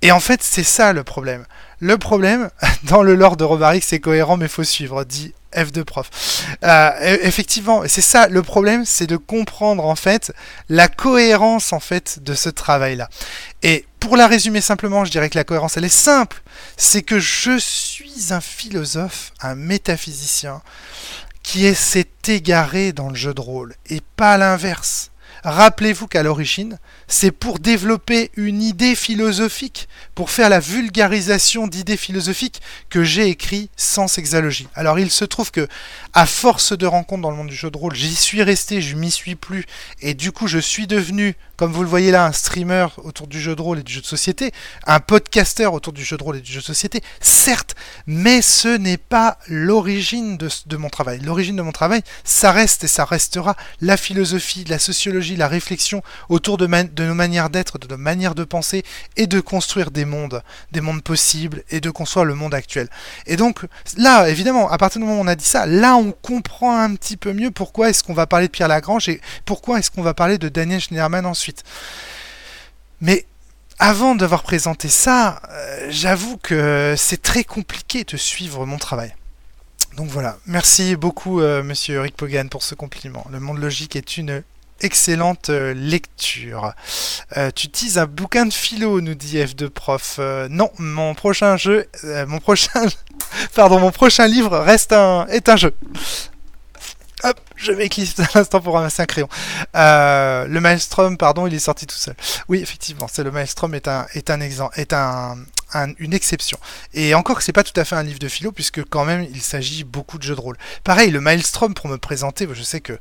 Et en fait, c'est ça le problème. Le problème, dans le lore de Romaric, c'est cohérent, mais faut suivre, dit F2 prof. Euh, e, effectivement, c'est ça, le problème, c'est de comprendre, en fait, la cohérence, en fait, de ce travail-là. Et pour la résumer simplement, je dirais que la cohérence, elle est simple. C'est que je suis un philosophe, un métaphysicien, qui s'est égaré dans le jeu de rôle, et pas l'inverse. Rappelez-vous qu'à l'origine, c'est pour développer une idée philosophique, pour faire la vulgarisation d'idées philosophiques que j'ai écrit Sens Exalogie. Alors il se trouve que, à force de rencontres dans le monde du jeu de rôle, j'y suis resté, je m'y suis plus, et du coup je suis devenu, comme vous le voyez là, un streamer autour du jeu de rôle et du jeu de société, un podcaster autour du jeu de rôle et du jeu de société, certes, mais ce n'est pas l'origine de mon travail. L'origine de mon travail, ça reste et ça restera la philosophie, la sociologie, la réflexion autour de, nos manières d'être, de nos manières de penser et de construire des mondes, des mondes possibles et de construire le monde actuel. Et donc là, évidemment, à partir du moment où on a dit ça, là on comprend un petit peu mieux pourquoi est-ce qu'on va parler de Pierre Lagrange et pourquoi est-ce qu'on va parler de Daniel Schneiderman ensuite. Mais avant d'avoir présenté ça, euh, j'avoue que c'est très compliqué de suivre mon travail. Donc voilà, merci beaucoup euh, monsieur Rick Pogan pour ce compliment. Le monde logique est une excellente lecture. tu utilises un bouquin de philo, nous dit F2 Prof. non, mon prochain jeu, mon prochain, pardon, mon prochain livre reste un, est un jeu. Hop, je m'éclipse à l'instant pour ramasser un crayon. Euh, le Maelstrom, pardon, il est sorti tout seul. Oui, effectivement, c'est le Maelstrom est un est un exemple, est un, une exception. Et encore que c'est pas tout à fait un livre de philo, puisque quand même il s'agit beaucoup de jeux de rôle. Pareil, le Maelstrom pour me présenter, je sais que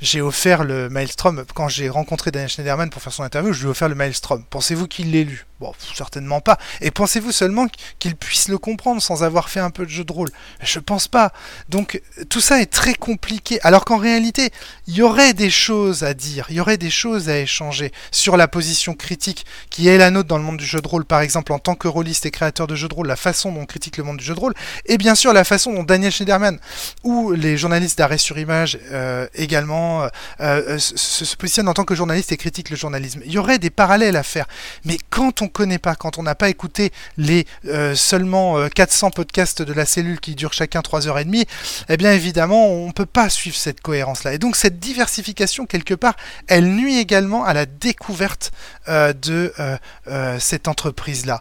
j'ai offert le Maelstrom quand j'ai rencontré Daniel Schneiderman pour faire son interview, je lui ai offert le Maelstrom. Pensez-vous qu'il l'ait lu? Bon, certainement pas. Et pensez-vous seulement qu'il puisse le comprendre sans avoir fait un peu de jeu de rôle? Je pense pas. Donc tout ça est très compliqué. Alors qu'en réalité, il y aurait des choses à dire, il y aurait des choses à échanger sur la position critique qui est la nôtre dans le monde du jeu de rôle, par exemple en tant que rôliste et créateur de jeux de rôle, la façon dont on critique le monde du jeu de rôle, et bien sûr la façon dont Daniel Schneiderman ou les journalistes d'arrêt sur image euh, également euh, euh, se, positionnent en tant que journaliste et critiquent le journalisme. Il y aurait des parallèles à faire. Mais quand on connaît pas, quand on n'a pas écouté les euh, seulement 400 euh, podcasts de la cellule qui durent chacun 3h30, eh bien évidemment, on ne peut pas suivre cette cohérence-là. Et donc cette diversification, quelque part, elle nuit également à la découverte de cette entreprise-là,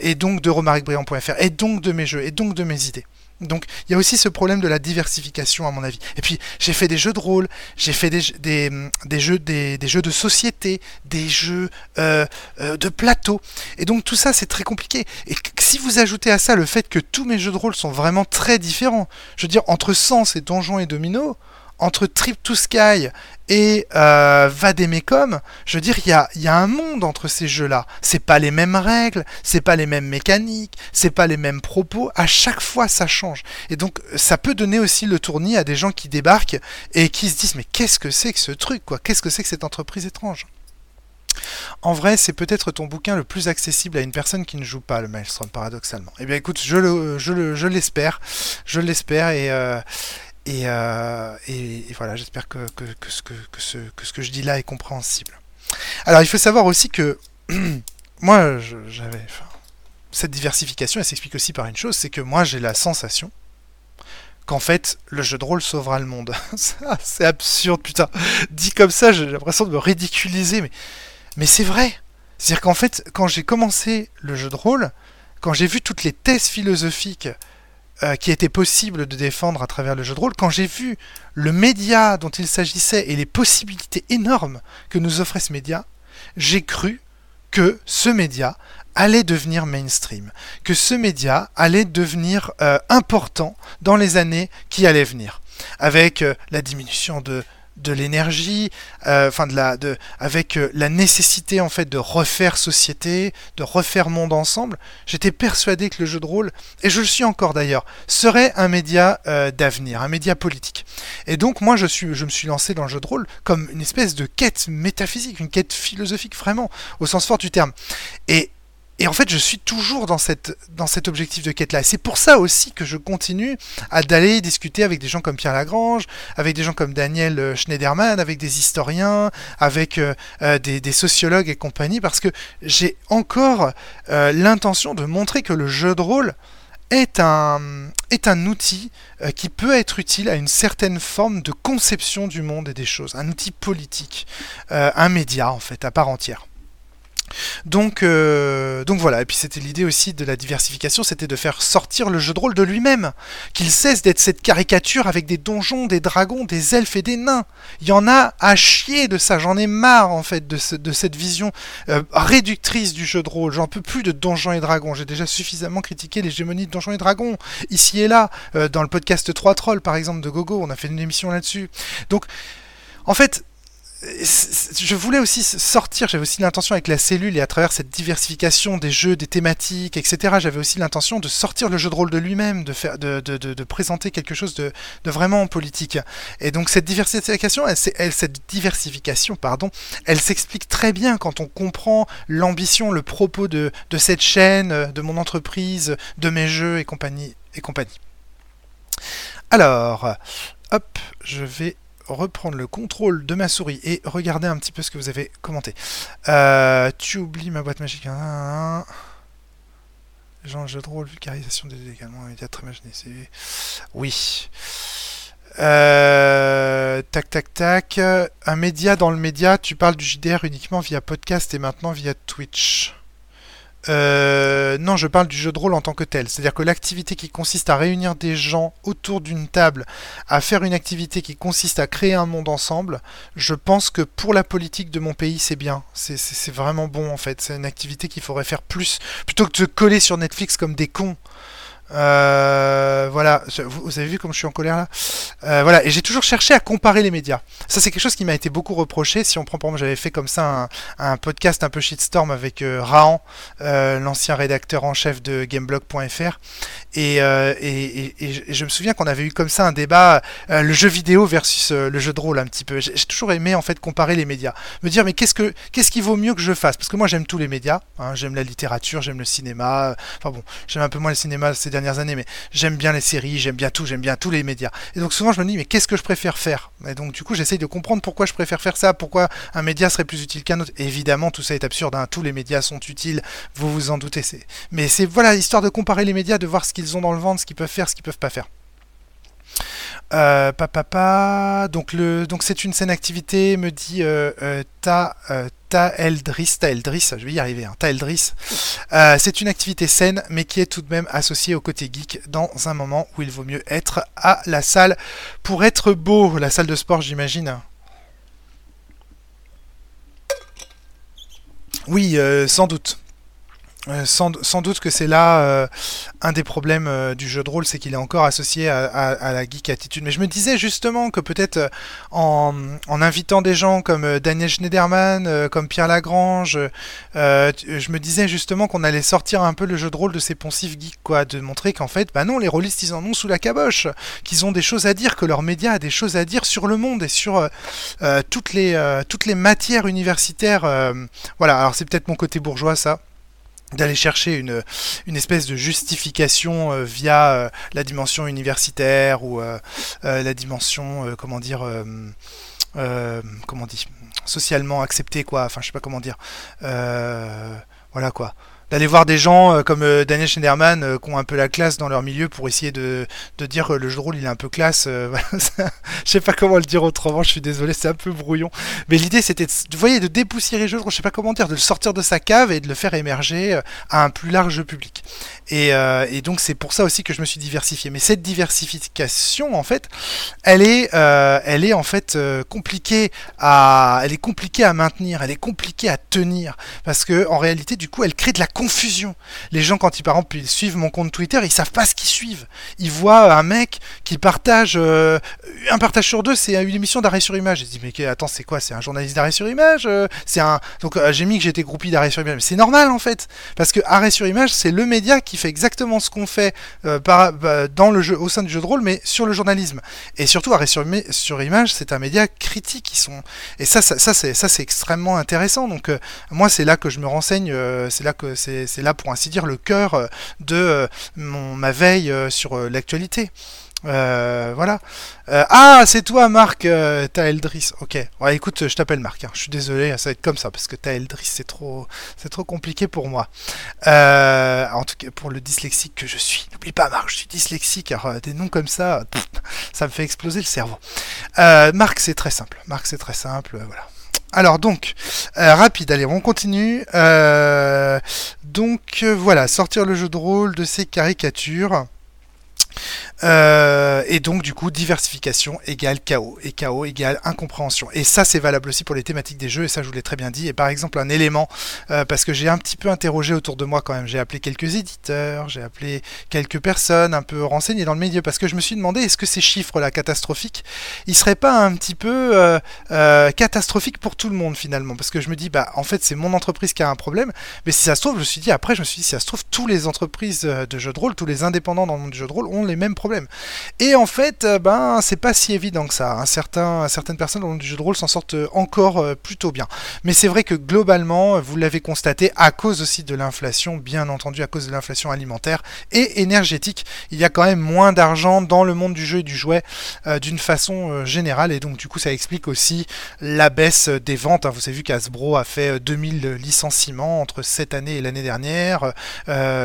et donc de romaricbriand.fr, et donc de mes jeux, et donc de mes idées. Donc il y a aussi ce problème de la diversification à mon avis. Et puis j'ai fait des jeux de rôle, j'ai fait des, des, des jeux, des, des, jeux de société, des jeux euh, euh, de plateau. Et donc tout ça c'est très compliqué. Et si vous ajoutez à ça le fait que tous mes jeux de rôle sont vraiment très différents, je veux dire entre Sens et Donjons et Domino, entre Trip to Sky et euh, je veux dire, il y a, un monde entre ces jeux-là. C'est pas les mêmes règles, c'est pas les mêmes mécaniques, c'est pas les mêmes propos. À chaque fois, ça change. Et donc, ça peut donner aussi le tournis à des gens qui débarquent et qui se disent mais qu'est-ce que c'est que ce truc, quoi? Qu'est-ce que c'est que cette entreprise étrange? En vrai, c'est peut-être ton bouquin le plus accessible à une personne qui ne joue pas le Maelstrom, paradoxalement. Eh bien, écoute, je l'espère, je, je l'espère, et, euh, euh, et, voilà, j'espère que, ce que, je dis là est compréhensible. Alors, il faut savoir aussi que moi, j'avais. cette diversification, elle s'explique aussi par une chose c'est que moi, j'ai la sensation qu'en fait, le jeu de rôle sauvera le monde. c'est absurde, putain. Dit comme ça, j'ai l'impression de me ridiculiser, mais, mais c'est vrai. C'est-à-dire qu'en fait, quand j'ai commencé le jeu de rôle, quand j'ai vu toutes les thèses philosophiques euh, qui était possible de défendre à travers le jeu de rôle, quand j'ai vu le média dont il s'agissait et les possibilités énormes que nous offrait ce média, j'ai cru que ce média allait devenir mainstream, que ce média allait devenir euh, important dans les années qui allaient venir, avec euh, la diminution de de l'énergie, euh, de la, de, avec euh, la nécessité en fait de refaire société, de refaire monde ensemble, j'étais persuadé que le jeu de rôle, et je le suis encore d'ailleurs, serait un média euh, d'avenir, un média politique. Et donc moi je suis, je me suis lancé dans le jeu de rôle comme une espèce de quête métaphysique, une quête philosophique vraiment au sens fort du terme. Et et en fait, je suis toujours dans, cette, dans cet objectif de quête-là. C'est pour ça aussi que je continue à d'aller discuter avec des gens comme Pierre Lagrange, avec des gens comme Daniel euh, Schneiderman, avec des historiens, avec euh, euh, des, des, sociologues et compagnie, parce que j'ai encore l'intention de montrer que le jeu de rôle est un, est un outil qui peut être utile à une certaine forme de conception du monde et des choses, un outil politique, un média en fait, à part entière. Donc, euh, donc voilà, et puis c'était l'idée aussi de la diversification, c'était de faire sortir le jeu de rôle de lui-même, qu'il cesse d'être cette caricature avec des donjons, des dragons, des elfes et des nains. Il y en a à chier de ça, j'en ai marre en fait de, cette vision euh, réductrice du jeu de rôle, j'en peux plus de donjons et dragons, j'ai déjà suffisamment critiqué l'hégémonie de donjons et dragons, ici et là, euh, dans le podcast 3 Trolls par exemple de Gogo, on a fait une émission là-dessus. Donc, en fait, je voulais aussi sortir, j'avais aussi l'intention avec la cellule et à travers cette diversification des jeux, des thématiques, etc. J'avais aussi l'intention de sortir le jeu de rôle de lui-même, de de, de, de, présenter quelque chose de, de, vraiment politique. Et donc cette diversification, elle, elle, cette diversification, pardon, elle s'explique très bien quand on comprend l'ambition, le propos de, de cette chaîne, de mon entreprise, de mes jeux et compagnie et compagnie. Alors, hop, je vais reprendre le contrôle de ma souris et regarder un petit peu ce que vous avez commenté. Euh, tu oublies ma boîte magique. Hein, Genre jeu de rôle, vulgarisation des également, très imaginé. Oui. Euh, tac, tac, tac. Un média dans le média, tu parles du JDR uniquement via podcast et maintenant via Twitch. Euh, non, je parle du jeu de rôle en tant que tel. C'est-à-dire que l'activité qui consiste à réunir des gens autour d'une table, à faire une activité qui consiste à créer un monde ensemble, je pense que pour la politique de mon pays, c'est bien. C'est vraiment bon en fait. C'est une activité qu'il faudrait faire plus. Plutôt que de se coller sur Netflix comme des cons. Euh, voilà, vous, avez vu comme je suis en colère là? Euh, Voilà, et j'ai toujours cherché à comparer les médias. Ça, c'est quelque chose qui m'a été beaucoup reproché. Si on prend par exemple, j'avais fait comme ça un, podcast un peu shitstorm avec euh, euh, l'ancien rédacteur en chef de Gameblog.fr, et, et, et, je me souviens qu'on avait eu comme ça un débat, le jeu vidéo versus le jeu de rôle un petit peu. J'ai toujours aimé en fait comparer les médias, me dire mais qu'est-ce que qu'est-ce qui vaut mieux que je fasse? Parce que moi j'aime tous les médias, hein, j'aime la littérature, j'aime le cinéma. Enfin bon, j'aime un peu moins le cinéma ces années, mais j'aime bien les séries, j'aime bien tout, j'aime bien tous les médias. Et donc souvent je me dis, mais qu'est-ce que je préfère faire? Et donc du coup j'essaye de comprendre pourquoi je préfère faire ça, pourquoi un média serait plus utile qu'un autre. évidemment, tout ça est absurde, hein. tous les médias sont utiles, vous vous en doutez. Mais c'est voilà, histoire de comparer les médias, de voir ce qu'ils ont dans le ventre, ce qu'ils peuvent faire, ce qu'ils peuvent pas faire. Euh, papa, donc le, donc c'est une scène activité, me dit euh, euh, ta, euh, ta Eldris, je vais y arriver, hein, ta. Euh, c'est une activité saine, mais qui est tout de même associée au côté geek dans un moment où il vaut mieux être à la salle pour être beau, la salle de sport, j'imagine. Oui, sans doute. Euh, sans, doute que c'est là euh, un des problèmes euh, du jeu de rôle, c'est qu'il est encore associé à, la geek attitude. Mais je me disais justement que peut-être en, invitant des gens comme Daniel Schneiderman, comme Pierre Lagrange, je me disais justement qu'on allait sortir un peu le jeu de rôle de ces poncifs geeks, quoi, de montrer qu'en fait, bah non, les rôlistes ils en ont sous la caboche, qu'ils ont des choses à dire, que leurs médias a des choses à dire sur le monde et sur toutes les toutes les matières universitaires. voilà, alors c'est peut-être mon côté bourgeois ça d'aller chercher une, une espèce de justification euh, via euh, la dimension universitaire ou euh, la dimension comment dire comment socialement acceptée quoi. Enfin je sais pas comment dire. Voilà quoi d'aller voir des gens euh, comme euh, Daniel Schneiderman euh, qui ont un peu la classe dans leur milieu pour essayer de, de dire le jeu de rôle il est un peu classe. je sais pas comment le dire autrement, je suis désolé, c'est un peu brouillon. Mais l'idée c'était, vous voyez, de dépoussiérer le jeu de rôle, je sais pas comment dire, de le sortir de sa cave et de le faire émerger à un plus large public. Et, et donc c'est pour ça aussi que je me suis diversifié. Mais cette diversification en fait, elle est, elle est en fait compliquée à, elle est compliquée à maintenir, elle est compliquée à tenir parce que en réalité du coup elle crée de la confusion. Les gens, quand ils, par exemple, ils suivent mon compte Twitter, ils savent pas ce qu'ils suivent. Ils voient un mec qui partage, euh, un partage sur deux, c'est une émission d'arrêt sur image. Ils disent, mais attends, c'est quoi? C'est un journaliste d'arrêt sur image euh, C'est un. Donc, euh, j'ai mis que j'étais groupie d'arrêt sur image. C'est normal, en fait. Parce que arrêt sur image, c'est le média qui fait exactement ce qu'on fait par, dans le jeu, au sein du jeu de rôle, mais sur le journalisme. Et surtout, arrêt sur, sur image, c'est un média critique. Sont... Et ça, ça, ça c'est extrêmement intéressant. Donc, moi, c'est là que je me renseigne. c'est là que c'est là pour ainsi dire le cœur euh, de euh, mon, ma veille euh, sur l'actualité. Voilà. ah, c'est toi, Marc. Euh. Ok. Ouais, écoute, je t'appelle Marc. Hein. Je suis désolé, ça va être comme ça parce que t'as Eldris, c'est trop, c'est trop compliqué pour moi. en tout cas, pour le dyslexique que je suis. N'oublie pas, Marc, je suis dyslexique. Alors, des noms comme ça, ça me fait exploser le cerveau. Marc, c'est très simple. Marc, c'est très simple. Voilà. Alors donc, euh, rapide, allez, on continue. Euh, donc euh, voilà, sortir le jeu de rôle de ces caricatures. Euh, et donc du coup diversification égale chaos et chaos égale incompréhension. Et ça c'est valable aussi pour les thématiques des jeux et ça je vous l'ai très bien dit. Et par exemple un élément euh, parce que j'ai un petit peu interrogé autour de moi quand même. J'ai appelé quelques éditeurs, j'ai appelé quelques personnes un peu renseignées dans le milieu parce que je me suis demandé est-ce que ces chiffres là catastrophiques ils seraient pas un petit peu euh, catastrophiques pour tout le monde finalement? Parce que je me dis bah en fait c'est mon entreprise qui a un problème mais si ça se trouve je me suis dit après je me suis dit si ça se trouve tous les entreprises de jeux de rôle tous les indépendants dans le monde du jeu de rôle ont les mêmes problèmes. Et en fait, euh, ben, c'est pas si évident que ça. Hein. Certaines personnes dans le jeu de rôle s'en sortent euh, encore euh, plutôt bien. Mais c'est vrai que globalement, vous l'avez constaté, à cause aussi de l'inflation, bien entendu, à cause de l'inflation alimentaire et énergétique, il y a quand même moins d'argent dans le monde du jeu et du jouet d'une façon générale. Et donc, du coup, ça explique aussi la baisse des ventes. Hein. Vous avez vu qu'Asbro a fait 2000 licenciements entre cette année et l'année dernière.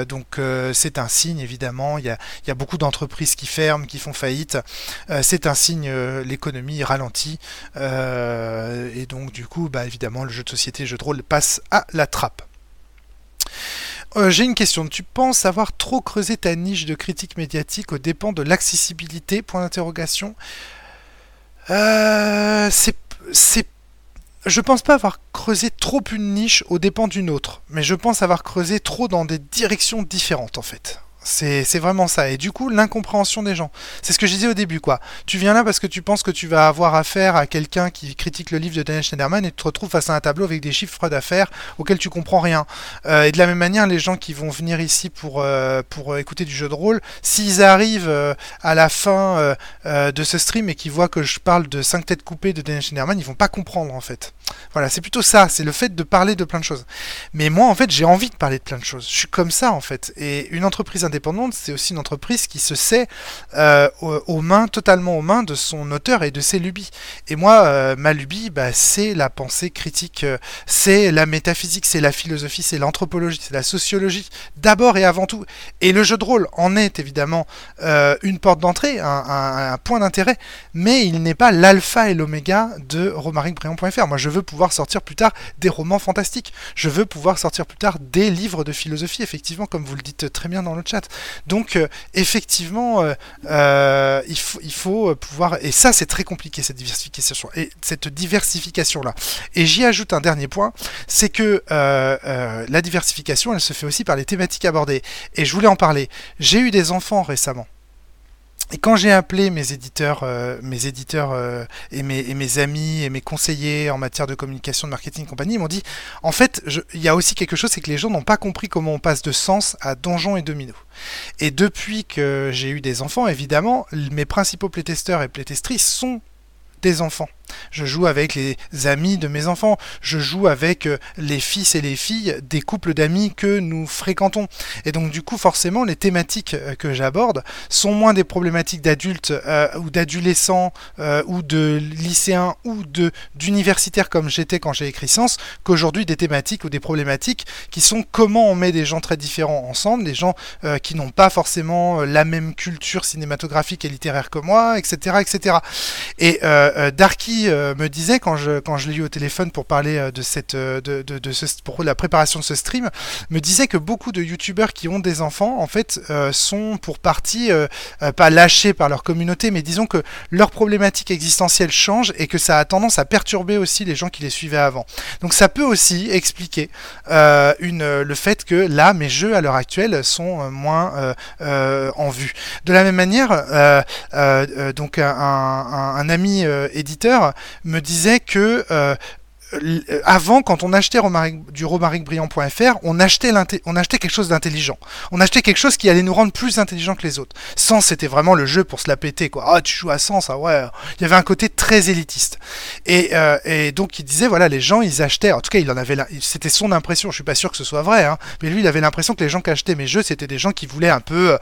donc, c'est un signe, évidemment. Il y a, il y a beaucoup d'entreprises qui ferment, qui font faillite, c'est un signe, l'économie ralentit. et donc du coup, bah, évidemment, le jeu de société, le jeu de rôle passe à la trappe. J'ai une question. Tu penses avoir trop creusé ta niche de critique médiatique aux dépens de l'accessibilité? Point d'interrogation. Euh, pense pas avoir creusé trop une niche aux dépens d'une autre, mais je pense avoir creusé trop dans des directions différentes en fait. C'est vraiment ça. Et du coup, l'incompréhension des gens. C'est ce que je disais au début, quoi. Tu viens là parce que tu penses que tu vas avoir affaire à quelqu'un qui critique le livre de Daniel Schneiderman et tu te retrouves face à un tableau avec des chiffres d'affaires auxquels tu comprends rien. Euh, et de la même manière, les gens qui vont venir ici pour, euh, pour écouter du jeu de rôle, s'ils arrivent euh, à la fin de ce stream et qu'ils voient que je parle de 5 têtes coupées de Daniel Schneiderman, ils vont pas comprendre en fait. Voilà, c'est plutôt ça, c'est le fait de parler de plein de choses. Mais moi, en fait, j'ai envie de parler de plein de choses. Je suis comme ça, en fait. Et une entreprise c'est aussi une entreprise qui se sait euh, aux, mains, totalement aux mains de son auteur et de ses lubies. Et moi, euh, ma lubie, bah, c'est la pensée critique, euh, c'est la métaphysique, c'est la philosophie, c'est l'anthropologie, c'est la sociologie, d'abord et avant tout. Et le jeu de rôle en est évidemment une porte d'entrée, un, point d'intérêt, mais il n'est pas l'alpha et l'oméga de romaricbriand.fr. Moi, je veux pouvoir sortir plus tard des romans fantastiques. Je veux pouvoir sortir plus tard des livres de philosophie, effectivement, comme vous le dites très bien dans le chat. Donc, euh, effectivement, euh, euh, il, faut, pouvoir... Et ça, c'est très compliqué, cette diversification. Et cette diversification-là. Et j'y ajoute un dernier point, c'est que la diversification, elle se fait aussi par les thématiques abordées. Et je voulais en parler. J'ai eu des enfants récemment. Et quand j'ai appelé mes éditeurs, euh, mes éditeurs euh, et, mes, amis et mes conseillers en matière de communication, de marketing et compagnie, ils m'ont dit, en fait, il y a aussi quelque chose, c'est que les gens n'ont pas compris comment on passe de sens à donjon et domino. Et depuis que j'ai eu des enfants, évidemment, mes principaux playtesteurs et playtestrices sont des enfants. Je joue avec les amis de mes enfants, je joue avec euh, les fils et les filles des couples d'amis que nous fréquentons. Et donc du coup forcément les thématiques euh, que j'aborde sont moins des problématiques d'adultes euh, ou d'adolescents ou de lycéens ou d'universitaires comme j'étais quand j'ai écrit Science qu'aujourd'hui des thématiques ou des problématiques qui sont comment on met des gens très différents ensemble, des gens qui n'ont pas forcément la même culture cinématographique et littéraire que moi, etc. etc. Et Darky euh, me disait quand je, quand je l'ai eu au téléphone pour parler euh, de cette euh, de, de, la préparation de ce stream, me disait que beaucoup de youtubeurs qui ont des enfants en fait sont pour partie pas lâchés par leur communauté, mais disons que leur problématique existentielle change et que ça a tendance à perturber aussi les gens qui les suivaient avant. Donc ça peut aussi expliquer le fait que là mes jeux à l'heure actuelle sont moins en vue. De la même manière, donc un ami éditeur me disait que euh, avant, quand on achetait du romaricbriand.fr, on achetait, on achetait quelque chose d'intelligent. On achetait quelque chose qui allait nous rendre plus intelligents que les autres. Sans, c'était vraiment le jeu pour se la péter, quoi. Ah, tu joues à Sans, ah ouais. Il y avait un côté très élitiste. Et, euh, et, donc, il disait, voilà, les gens, ils achetaient. En tout cas, il en avait, c'était son impression. Je suis pas sûr que ce soit vrai, hein, mais lui, il avait l'impression que les gens qui achetaient mes jeux, c'était des gens qui voulaient un peu. Euh,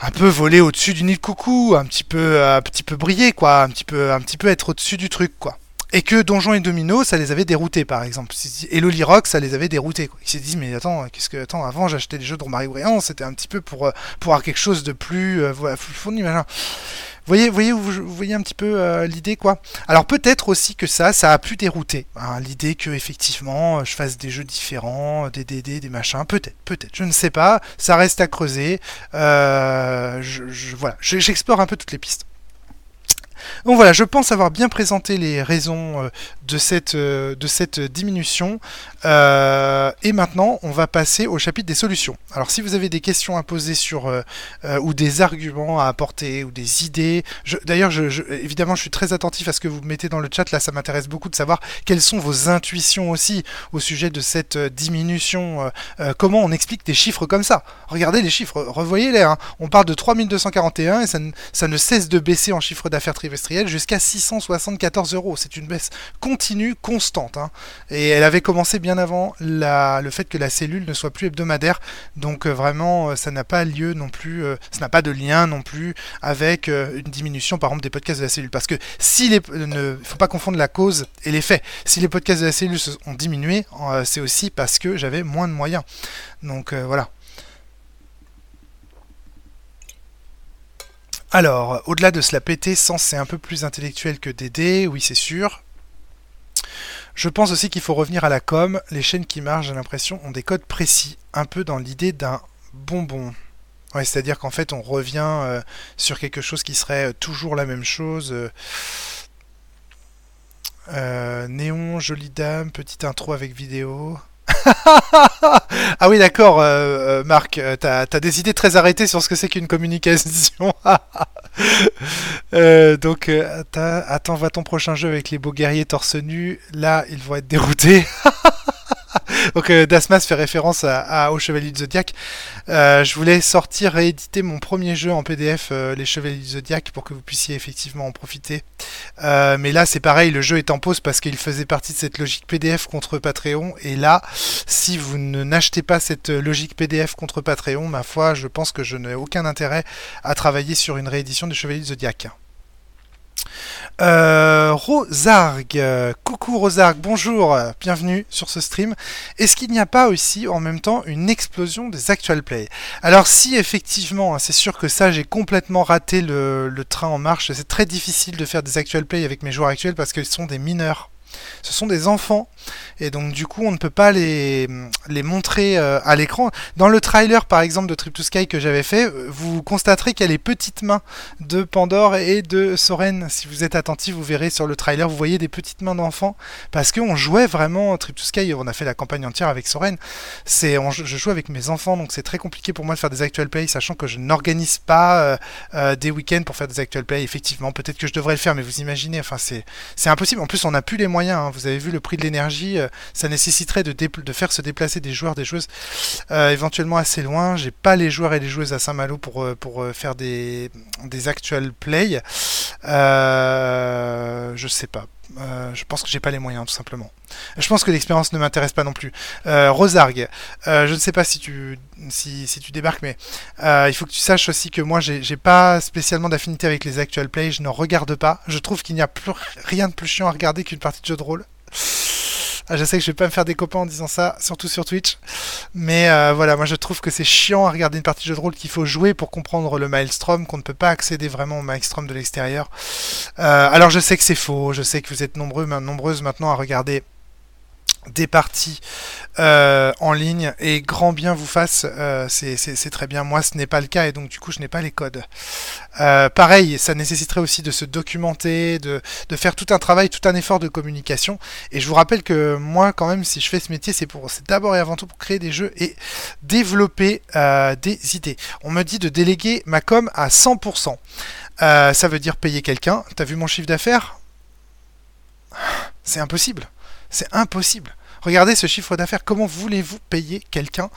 un peu voler au-dessus du nid de coucou, un petit peu, un petit peu briller, quoi, un petit peu, un petit peu être au-dessus du truc, quoi. Et que Donjon et Domino, ça les avait déroutés, par exemple. Et Loli Rock, ça les avait déroutés. Ils s'est dit, mais attends, qu'est-ce que, attends, avant j'achetais des jeux de Romaric Briand, c'était un petit peu pour, euh, pour avoir quelque chose de plus, euh, fourni, machin. Vous voyez, voyez, vous, voyez un petit peu euh, l'idée, quoi. Alors peut-être aussi que ça, ça a pu dérouter. Hein, l'idée que effectivement, je fasse des jeux différents, des DD, des machins. Peut-être, peut-être. Je ne sais pas. Ça reste à creuser. Euh, je, voilà, j'explore un peu toutes les pistes. Donc voilà, je pense avoir bien présenté les raisons euh, de cette, euh, de cette diminution. Euh, et maintenant, on va passer au chapitre des solutions. Alors si vous avez des questions à poser sur ou des arguments à apporter ou des idées, d'ailleurs, évidemment, je suis très attentif à ce que vous mettez dans le chat. Là, ça m'intéresse beaucoup de savoir quelles sont vos intuitions aussi au sujet de cette diminution. comment on explique des chiffres comme ça? Regardez les chiffres, revoyez-les. Hein. On parle de 3241 et ça, ça ne cesse de baisser en chiffre d'affaires trimestriel jusqu'à 674 euros. C'est une baisse continue, constante. Hein. Et elle avait commencé bien avant la, le fait que la cellule ne soit plus hebdomadaire. Donc euh, vraiment, euh, ça n'a pas lieu non plus, euh, ça n'a pas de lien non plus avec une diminution par exemple des podcasts de la cellule. Parce que si les, ne faut pas confondre la cause et l'effet. Si les podcasts de la cellule ont diminué, c'est aussi parce que j'avais moins de moyens. Donc voilà. Alors, au-delà de se la péter, Sens c'est un peu plus intellectuel que Dédé, oui c'est sûr. Je pense aussi qu'il faut revenir à la com. Les chaînes qui marchent, j'ai l'impression, ont des codes précis, un peu dans l'idée d'un bonbon. C'est-à-dire qu'en fait, on revient euh, sur quelque chose qui serait euh, toujours la même chose. Euh, néon, jolie dame, petite intro avec vidéo. ah oui, d'accord, euh, euh, Marc, euh, t'as as des idées très arrêtées sur ce que c'est qu'une communication. donc, attends, va ton prochain jeu avec les beaux guerriers torse nu. Là, ils vont être déroutés. Donc euh, Dasmas fait référence à, au Chevalier du Zodiac. Euh, je voulais sortir et éditer mon premier jeu en PDF, euh, les Chevaliers du Zodiac, pour que vous puissiez effectivement en profiter. mais là, c'est pareil, le jeu est en pause parce qu'il faisait partie de cette logique PDF contre Patreon. Et là, si vous ne n'achetez pas cette logique PDF contre Patreon, ma foi, je pense que je n'ai aucun intérêt à travailler sur une réédition des Chevaliers du Zodiac. Euh, Rosarg, coucou Rosarg, bonjour, bienvenue sur ce stream. Est-ce qu'il n'y a pas aussi en même temps une explosion des actual play Alors si effectivement, hein, c'est sûr que ça j'ai complètement raté le, train en marche, c'est très difficile de faire des actual play avec mes joueurs actuels parce qu'ils sont des mineurs. Ce sont des enfants et donc du coup on ne peut pas les, montrer euh, à l'écran. Dans le trailer par exemple de Trip to Sky que j'avais fait, euh, vous constaterez qu'il y a les petites mains de Pandore et de Soren. Si vous êtes attentif, vous verrez sur le trailer, vous voyez des petites mains d'enfants parce qu'on jouait vraiment Trip to Sky, on a fait la campagne entière avec Soren. Je joue avec mes enfants donc c'est très compliqué pour moi de faire des actual plays sachant que je n'organise pas euh, des week-ends pour faire des actual plays. Effectivement, peut-être que je devrais le faire mais vous imaginez, enfin c'est, c'est impossible. En plus on n'a plus les moyens, hein. vous avez vu le prix de l'énergie ça nécessiterait de, faire se déplacer des joueurs, des joueuses euh, éventuellement assez loin. J'ai pas les joueurs et les joueuses à Saint-Malo pour, euh, pour euh, faire des, des actual play. je sais pas. Je pense que j'ai pas les moyens tout simplement. Je pense que l'expérience ne m'intéresse pas non plus. Euh, Rosarg, je ne sais pas si tu tu débarques, mais il faut que tu saches aussi que moi j'ai pas spécialement d'affinité avec les actual play. Je ne regarde pas. Je trouve qu'il n'y a plus rien de plus chiant à regarder qu'une partie de jeu de rôle. Ah, je sais que je vais pas me faire des copains en disant ça, surtout sur Twitch. Mais euh, voilà, moi je trouve que c'est chiant à regarder une partie de jeu de rôle qu'il faut jouer pour comprendre le Maelstrom, qu'on ne peut pas accéder vraiment au Maelstrom de l'extérieur. Euh, alors je sais que c'est faux, je sais que vous êtes nombreux, nombreuses maintenant à regarder des parties euh, en ligne et grand bien vous fasse, euh, c'est très bien. Moi, ce n'est pas le cas et donc du coup, je n'ai pas les codes. Euh, pareil, ça nécessiterait aussi de se documenter, de, faire tout un travail, tout un effort de communication. Et je vous rappelle que moi, quand même, si je fais ce métier, c'est pour, c'est d'abord et avant tout pour créer des jeux et développer des idées. On me dit de déléguer ma com à 100%. ça veut dire payer quelqu'un. T'as vu mon chiffre d'affaires? C'est impossible. C'est impossible. Regardez ce chiffre d'affaires. Comment voulez-vous payer quelqu'un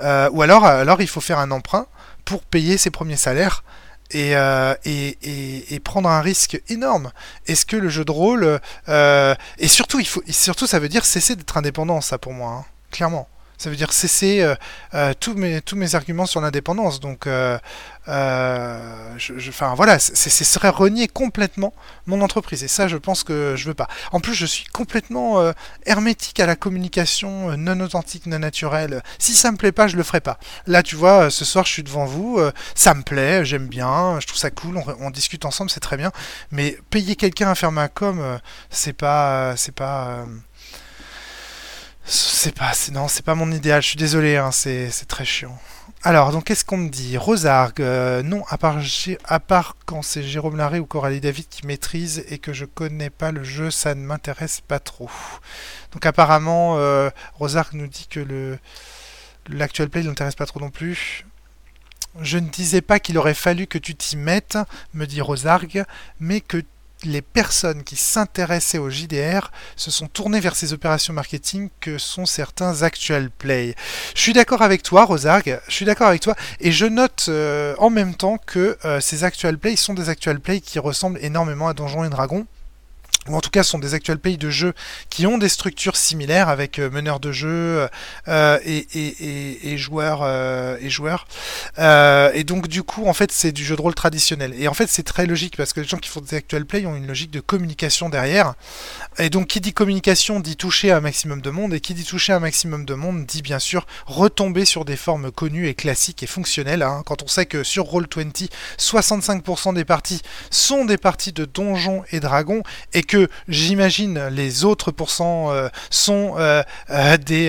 euh, Ou alors, alors il faut faire un emprunt pour payer ses premiers salaires. Et, euh, et, prendre un risque énorme. Est-ce que le jeu de rôle euh, et surtout il faut surtout ça veut dire cesser d'être indépendant ça pour moi hein, clairement. Ça veut dire cesser euh, euh, tous, mes, arguments sur l'indépendance. Donc, euh, enfin voilà, ce serait renier complètement mon entreprise. Et ça, je pense que je veux pas. En plus, je suis complètement hermétique à la communication non authentique, non naturelle. Si ça me plaît pas, je le ferai pas. Là, tu vois, ce soir, je suis devant vous. ça me plaît, j'aime bien, je trouve ça cool. On, discute ensemble, c'est très bien. Mais payer quelqu'un à faire ma com, c'est pas, c'est pas c'est pas, non, c'est pas mon idéal. Je suis désolé, hein, c'est très chiant. Alors, donc, qu'est-ce qu'on me dit? Rosarg, euh, non, à part, à part quand c'est Jérôme Larré ou Coralie David qui maîtrise et que je connais pas le jeu, ça ne m'intéresse pas trop. Donc, apparemment, euh, Rosarg nous dit que le play ne l'intéresse pas trop non plus. Je ne disais pas qu'il aurait fallu que tu t'y mettes, me dit Rosarg, mais que les personnes qui s'intéressaient au JDR se sont tournées vers ces opérations marketing que sont certains actual play. Je suis d'accord avec toi, Rosarg, je suis d'accord avec toi, et je note euh, en même temps que euh, ces actual play sont des actual play qui ressemblent énormément à Donjons et Dragons. Ou en tout cas ce sont des actual play de jeux qui ont des structures similaires avec euh, meneurs de jeu euh, et, et, et, joueurs euh, et joueurs. Euh, et donc du coup en fait c'est du jeu de rôle traditionnel. Et en fait c'est très logique parce que les gens qui font des actual play ont une logique de communication derrière. Et donc qui dit communication dit toucher un maximum de monde. Et qui dit toucher un maximum de monde dit bien sûr retomber sur des formes connues et classiques et fonctionnelles hein. quand on sait que sur Roll20 65% des parties sont des parties de donjons et dragons et que j'imagine les autres pourcents euh, sont euh, euh, des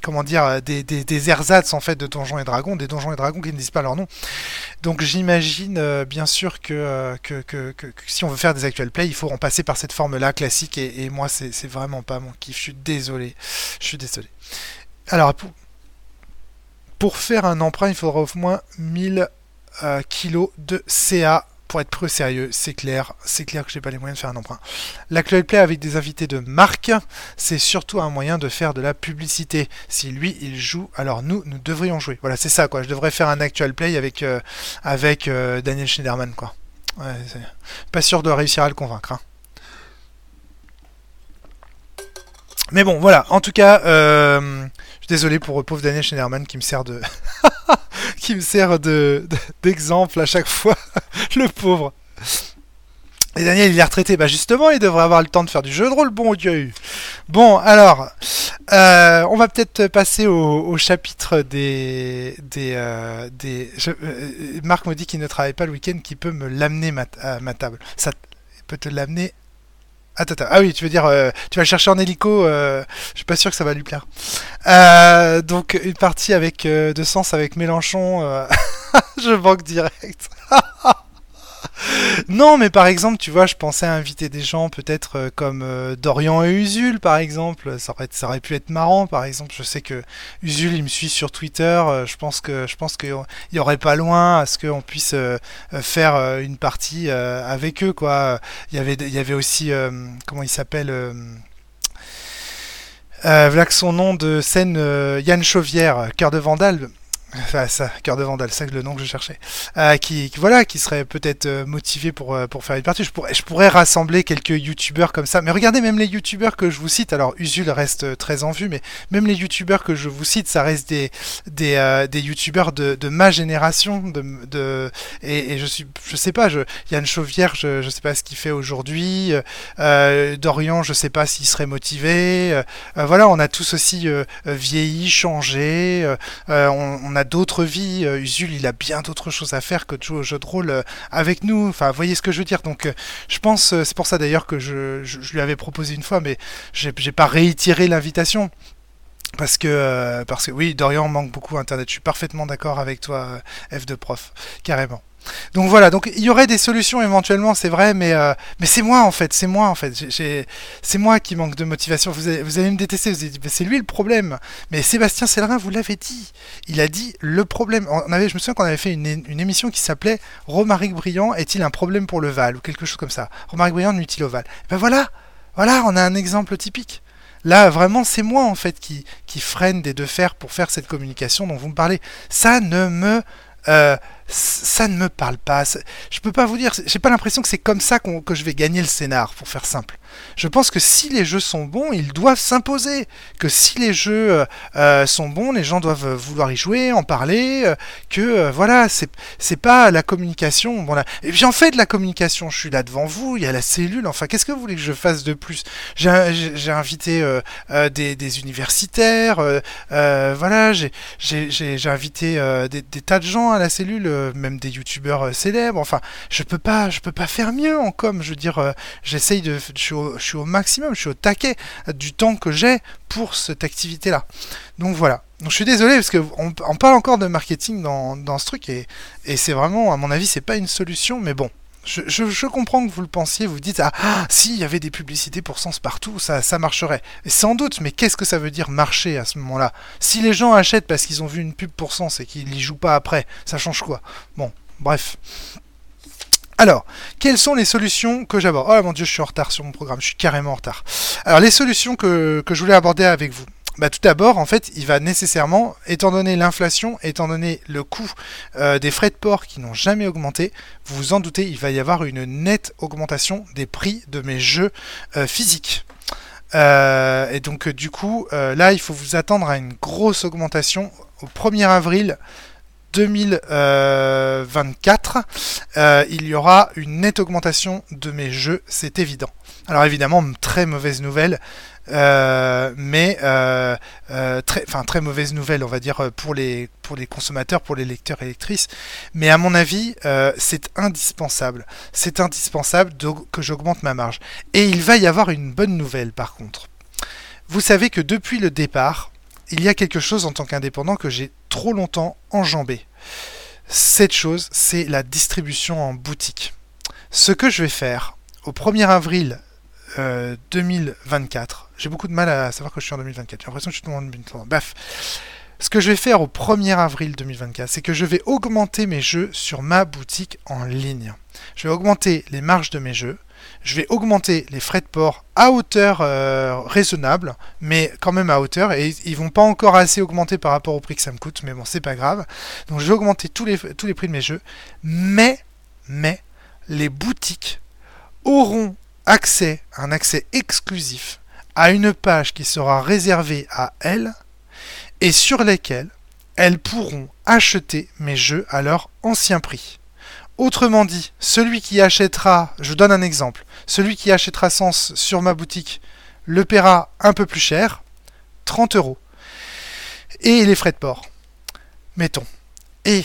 comment dire des, des, ersatz en fait de Donjons et Dragons, des Donjons et Dragons qui ne disent pas leur nom. Donc j'imagine bien sûr que que, que, si on veut faire des actual play, il faut en passer par cette forme-là classique et, et moi c'est vraiment pas mon kiff. Je suis désolé, je suis désolé. Alors pour, pour faire un emprunt, il faudra au moins 1000 kilos de CA pour être plus sérieux, c'est clair, c'est clair que j'ai pas les moyens de faire un emprunt. L'actual play avec des invités de marque, c'est surtout un moyen de faire de la publicité. Si lui il joue, alors nous nous devrions jouer. Voilà, c'est ça quoi. Je devrais faire un actual play avec euh, avec euh, Daniel Schneiderman quoi. Pas sûr de réussir à le convaincre. Hein. Mais bon, voilà. En tout cas, euh, je suis désolé pour pauvre Daniel Schneiderman qui me sert de me sert de d'exemple à chaque fois, le pauvre. Et Daniel, il est retraité. Bah justement, il devrait avoir le temps de faire du jeu de rôle, bon Dieu. Bon, alors, euh, on va peut-être passer au, chapitre des... des, euh, des euh, Marc me dit qu'il ne travaille pas le week-end, qui peut me l'amener à ma table. Ça peut te l'amener Ah oui, tu veux dire, euh, tu vas le chercher en hélico. Euh, je suis pas sûr que ça va lui plaire. Euh, donc une partie avec de sens avec Mélenchon. je banque direct. non, mais par exemple, tu vois, je pensais inviter des gens peut-être euh, comme euh, Dorian et Usul, par exemple. Ça aurait, ça aurait pu être marrant, par exemple. Je sais que Usul, il me suit sur Twitter. Euh, je pense que je pense qu'il y aurait pas loin à ce qu'on puisse faire une partie avec eux, quoi. Il y avait, il y aussi, comment il s'appelle euh, son nom de scène Yann Chauvière, Cœur de Vandale. Enfin, ça, cœur de vandale, c'est le nom que je cherchais. Euh, qui, voilà, qui serait peut-être euh, motivé pour, euh, pour faire une partie. Je pourrais, je pourrais rassembler quelques youtubeurs comme ça. Mais regardez, même les youtubeurs que je vous cite, alors Usul reste très en vue, mais même les youtubeurs que je vous cite, ça reste des, des, des youtubeurs de, de ma génération. De, de, et, et je suis, je sais pas, je, Yann Chauvière, je, je sais pas ce qu'il fait aujourd'hui. Dorian, je sais pas s'il serait motivé. voilà, on a tous aussi vieilli, changé. on, on a d'autres vies. Euh, Usul, il a bien d'autres choses à faire que de jouer au jeu de rôle euh, avec nous. Enfin, voyez ce que je veux dire. Donc, euh, je pense, c'est pour ça d'ailleurs que je, lui avais proposé une fois, mais j'ai pas réitéré l'invitation. Parce que, parce que oui, Dorian manque beaucoup Internet. Je suis parfaitement d'accord avec toi, F de prof, carrément. Donc voilà, donc il y aurait des solutions éventuellement, c'est vrai, mais, euh, c'est moi en fait, c'est moi en fait, c'est moi qui manque de motivation. Vous allez, me détester, c'est lui le problème. Mais Sébastien Sellerin, vous l'avez dit, il a dit le problème. On avait, je me souviens qu'on avait fait une, émission qui s'appelait Romaric Briand est-il un problème pour le Val? ou quelque chose comme ça. Romaric Briand nuit-il au Val? Ben voilà, voilà, on a un exemple typique. Là, vraiment, c'est moi en fait qui, qui freine des deux fers pour faire cette communication dont vous me parlez. Ça ne me euh, ça ne me parle pas. Je peux pas vous dire, j'ai pas l'impression que c'est comme ça que je vais gagner le scénar, pour faire simple. Je pense que si les jeux sont bons, ils doivent s'imposer. Que si les jeux euh, euh, sont bons, les gens doivent vouloir y jouer, en parler. Euh, que voilà, c'est pas la communication. Bon j'en fais de la communication. Je suis là devant vous. Il y a la cellule. Enfin, qu'est-ce que vous voulez que je fasse de plus? J'ai invité des, universitaires. voilà, j'ai j'ai invité des, des, tas de gens à la cellule, même des youtubeurs célèbres. Enfin, je peux pas je peux pas faire mieux en com. Je veux dire, j'essaye de je suis au maximum, je suis au taquet du temps que j'ai pour cette activité-là. Donc voilà. Donc je suis désolé parce qu'on on parle encore de marketing dans, ce truc et, c'est vraiment, à mon avis, c'est pas une solution, mais bon. Je, comprends que vous le pensiez, vous dites ah, ah si y avait des publicités pour Sens partout, ça, marcherait. Sans doute, mais qu'est-ce que ça veut dire marcher à ce moment-là? Si les gens achètent parce qu'ils ont vu une pub pour Sens et qu'ils n'y jouent pas après, ça change quoi? Bon, bref. Alors, quelles sont les solutions que j'aborde? Oh mon dieu, je suis en retard sur mon programme, je suis carrément en retard. Alors, les solutions que, je voulais aborder avec vous. Bah, tout d'abord, en fait, il va nécessairement, étant donné l'inflation, étant donné le coût euh, des frais de port qui n'ont jamais augmenté, vous vous en doutez, il va y avoir une nette augmentation des prix de mes jeux euh, physiques. Euh, et donc, du coup, là, il faut vous attendre à une grosse augmentation au 1er avril 2024. il y aura une nette augmentation de mes jeux, c'est évident. Alors évidemment, très mauvaise nouvelle, euh, mais euh, euh, très, très mauvaise nouvelle, on va dire pour les pour les consommateurs, pour les lecteurs et lectrices. Mais à mon avis, c'est indispensable. C'est indispensable que j'augmente ma marge. Et il va y avoir une bonne nouvelle par contre. Vous savez que depuis le départ, il y a quelque chose en tant qu'indépendant que j'ai trop longtemps enjambé. Cette chose, c'est la distribution en boutique. Ce que je vais faire au 1er avril 2024. Euh, J'ai beaucoup de mal à savoir que je suis en 2024. J'ai l'impression que je suis en 2024. Bref. Ce que je vais faire au 1er avril 2024, c'est que je vais augmenter mes jeux sur ma boutique en ligne. Je vais augmenter les marges de mes jeux. Je vais augmenter les frais de port à hauteur euh, raisonnable, mais quand même à hauteur. Et ils vont pas encore assez augmenter par rapport au prix que ça me coûte, mais bon, c'est pas grave. Donc je vais augmenter tous les, tous les prix de mes jeux. Mais, mais, les boutiques auront accès, un accès exclusif à une page qui sera réservée à elles et sur lesquelles elles pourront acheter mes jeux à leur ancien prix. Autrement dit, celui qui achètera, je donne un exemple, celui qui achètera Sens sur ma boutique le paiera un peu plus cher, 30 euros. Et les frais de port, mettons. Et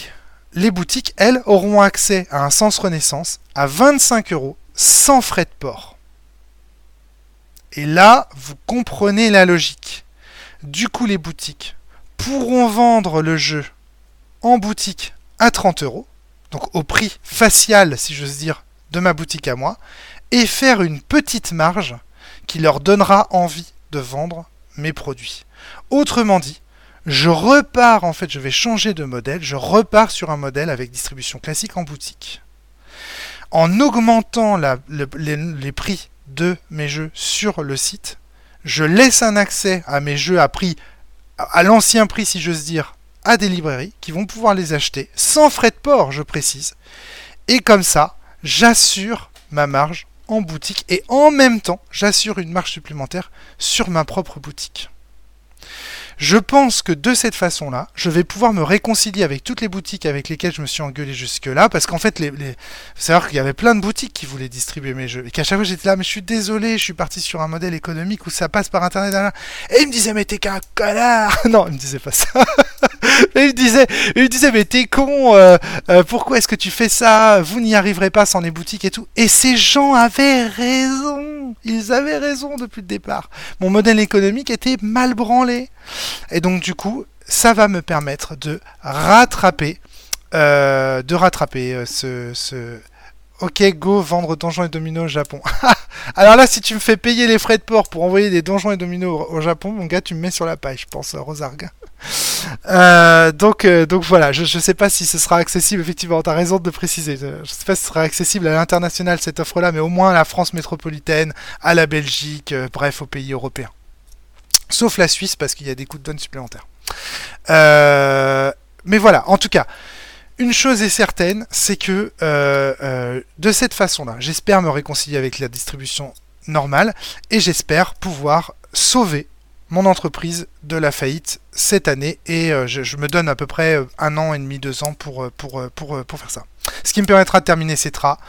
les boutiques, elles, auront accès à un Sens Renaissance à 25 euros sans frais de port. Et là, vous comprenez la logique. Du coup, les boutiques pourront vendre le jeu en boutique à 30 euros, donc au prix facial, si j'ose dire, de ma boutique à moi, et faire une petite marge qui leur donnera envie de vendre mes produits. Autrement dit, je repars, en fait, je vais changer de modèle, je repars sur un modèle avec distribution classique en boutique en augmentant les, prix de mes jeux sur le site, je laisse un accès à mes jeux à prix, à l'ancien prix si j'ose dire, à des librairies qui vont pouvoir les acheter sans frais de port, je précise. Et comme ça, j'assure ma marge en boutique et en même temps, j'assure une marge supplémentaire sur ma propre boutique. Je pense que de cette façon-là, je vais pouvoir me réconcilier avec toutes les boutiques avec lesquelles je me suis engueulé jusque-là, parce qu'en fait, les, les... qu'il y avait plein de boutiques qui voulaient distribuer mes jeux, et qu'à chaque fois j'étais là, mais je suis désolé, je suis parti sur un modèle économique où ça passe par Internet, et ils me disaient, mais t'es qu'un connard Non, ils me disaient pas ça. il me disait, il me disait, mais t'es con, euh, euh, pourquoi est-ce que tu fais ça? Vous n'y arriverez pas sans les boutiques et tout. Et ces gens avaient raison. Ils avaient raison depuis le départ. Mon modèle économique était mal branlé. Et donc du coup, ça va me permettre de rattraper, euh, de rattraper euh, ce. Ok, go, vendre Donjons et Dominos au Japon. Alors là, si tu me fais payer les frais de port pour envoyer des Donjons et Dominos au, Japon, mon gars, tu me mets sur la paille, je pense. Euh, donc, donc voilà, je ne sais pas si ce sera accessible, effectivement, tu as raison de préciser. Je ne sais pas si ce sera accessible à l'international cette offre-là, mais au moins à la France métropolitaine, à la Belgique, bref, aux pays européens. Sauf la Suisse parce qu'il y a des coûts de donne supplémentaires. Euh, mais voilà, en tout cas, une chose est certaine, c'est que euh, euh, de cette façon-là, j'espère me réconcilier avec la distribution normale et j'espère pouvoir sauver mon entreprise de la faillite cette année et je, me donne à peu près un an et demi, deux ans pour, pour, pour, pour faire ça. Ce qui me permettra de terminer CETRA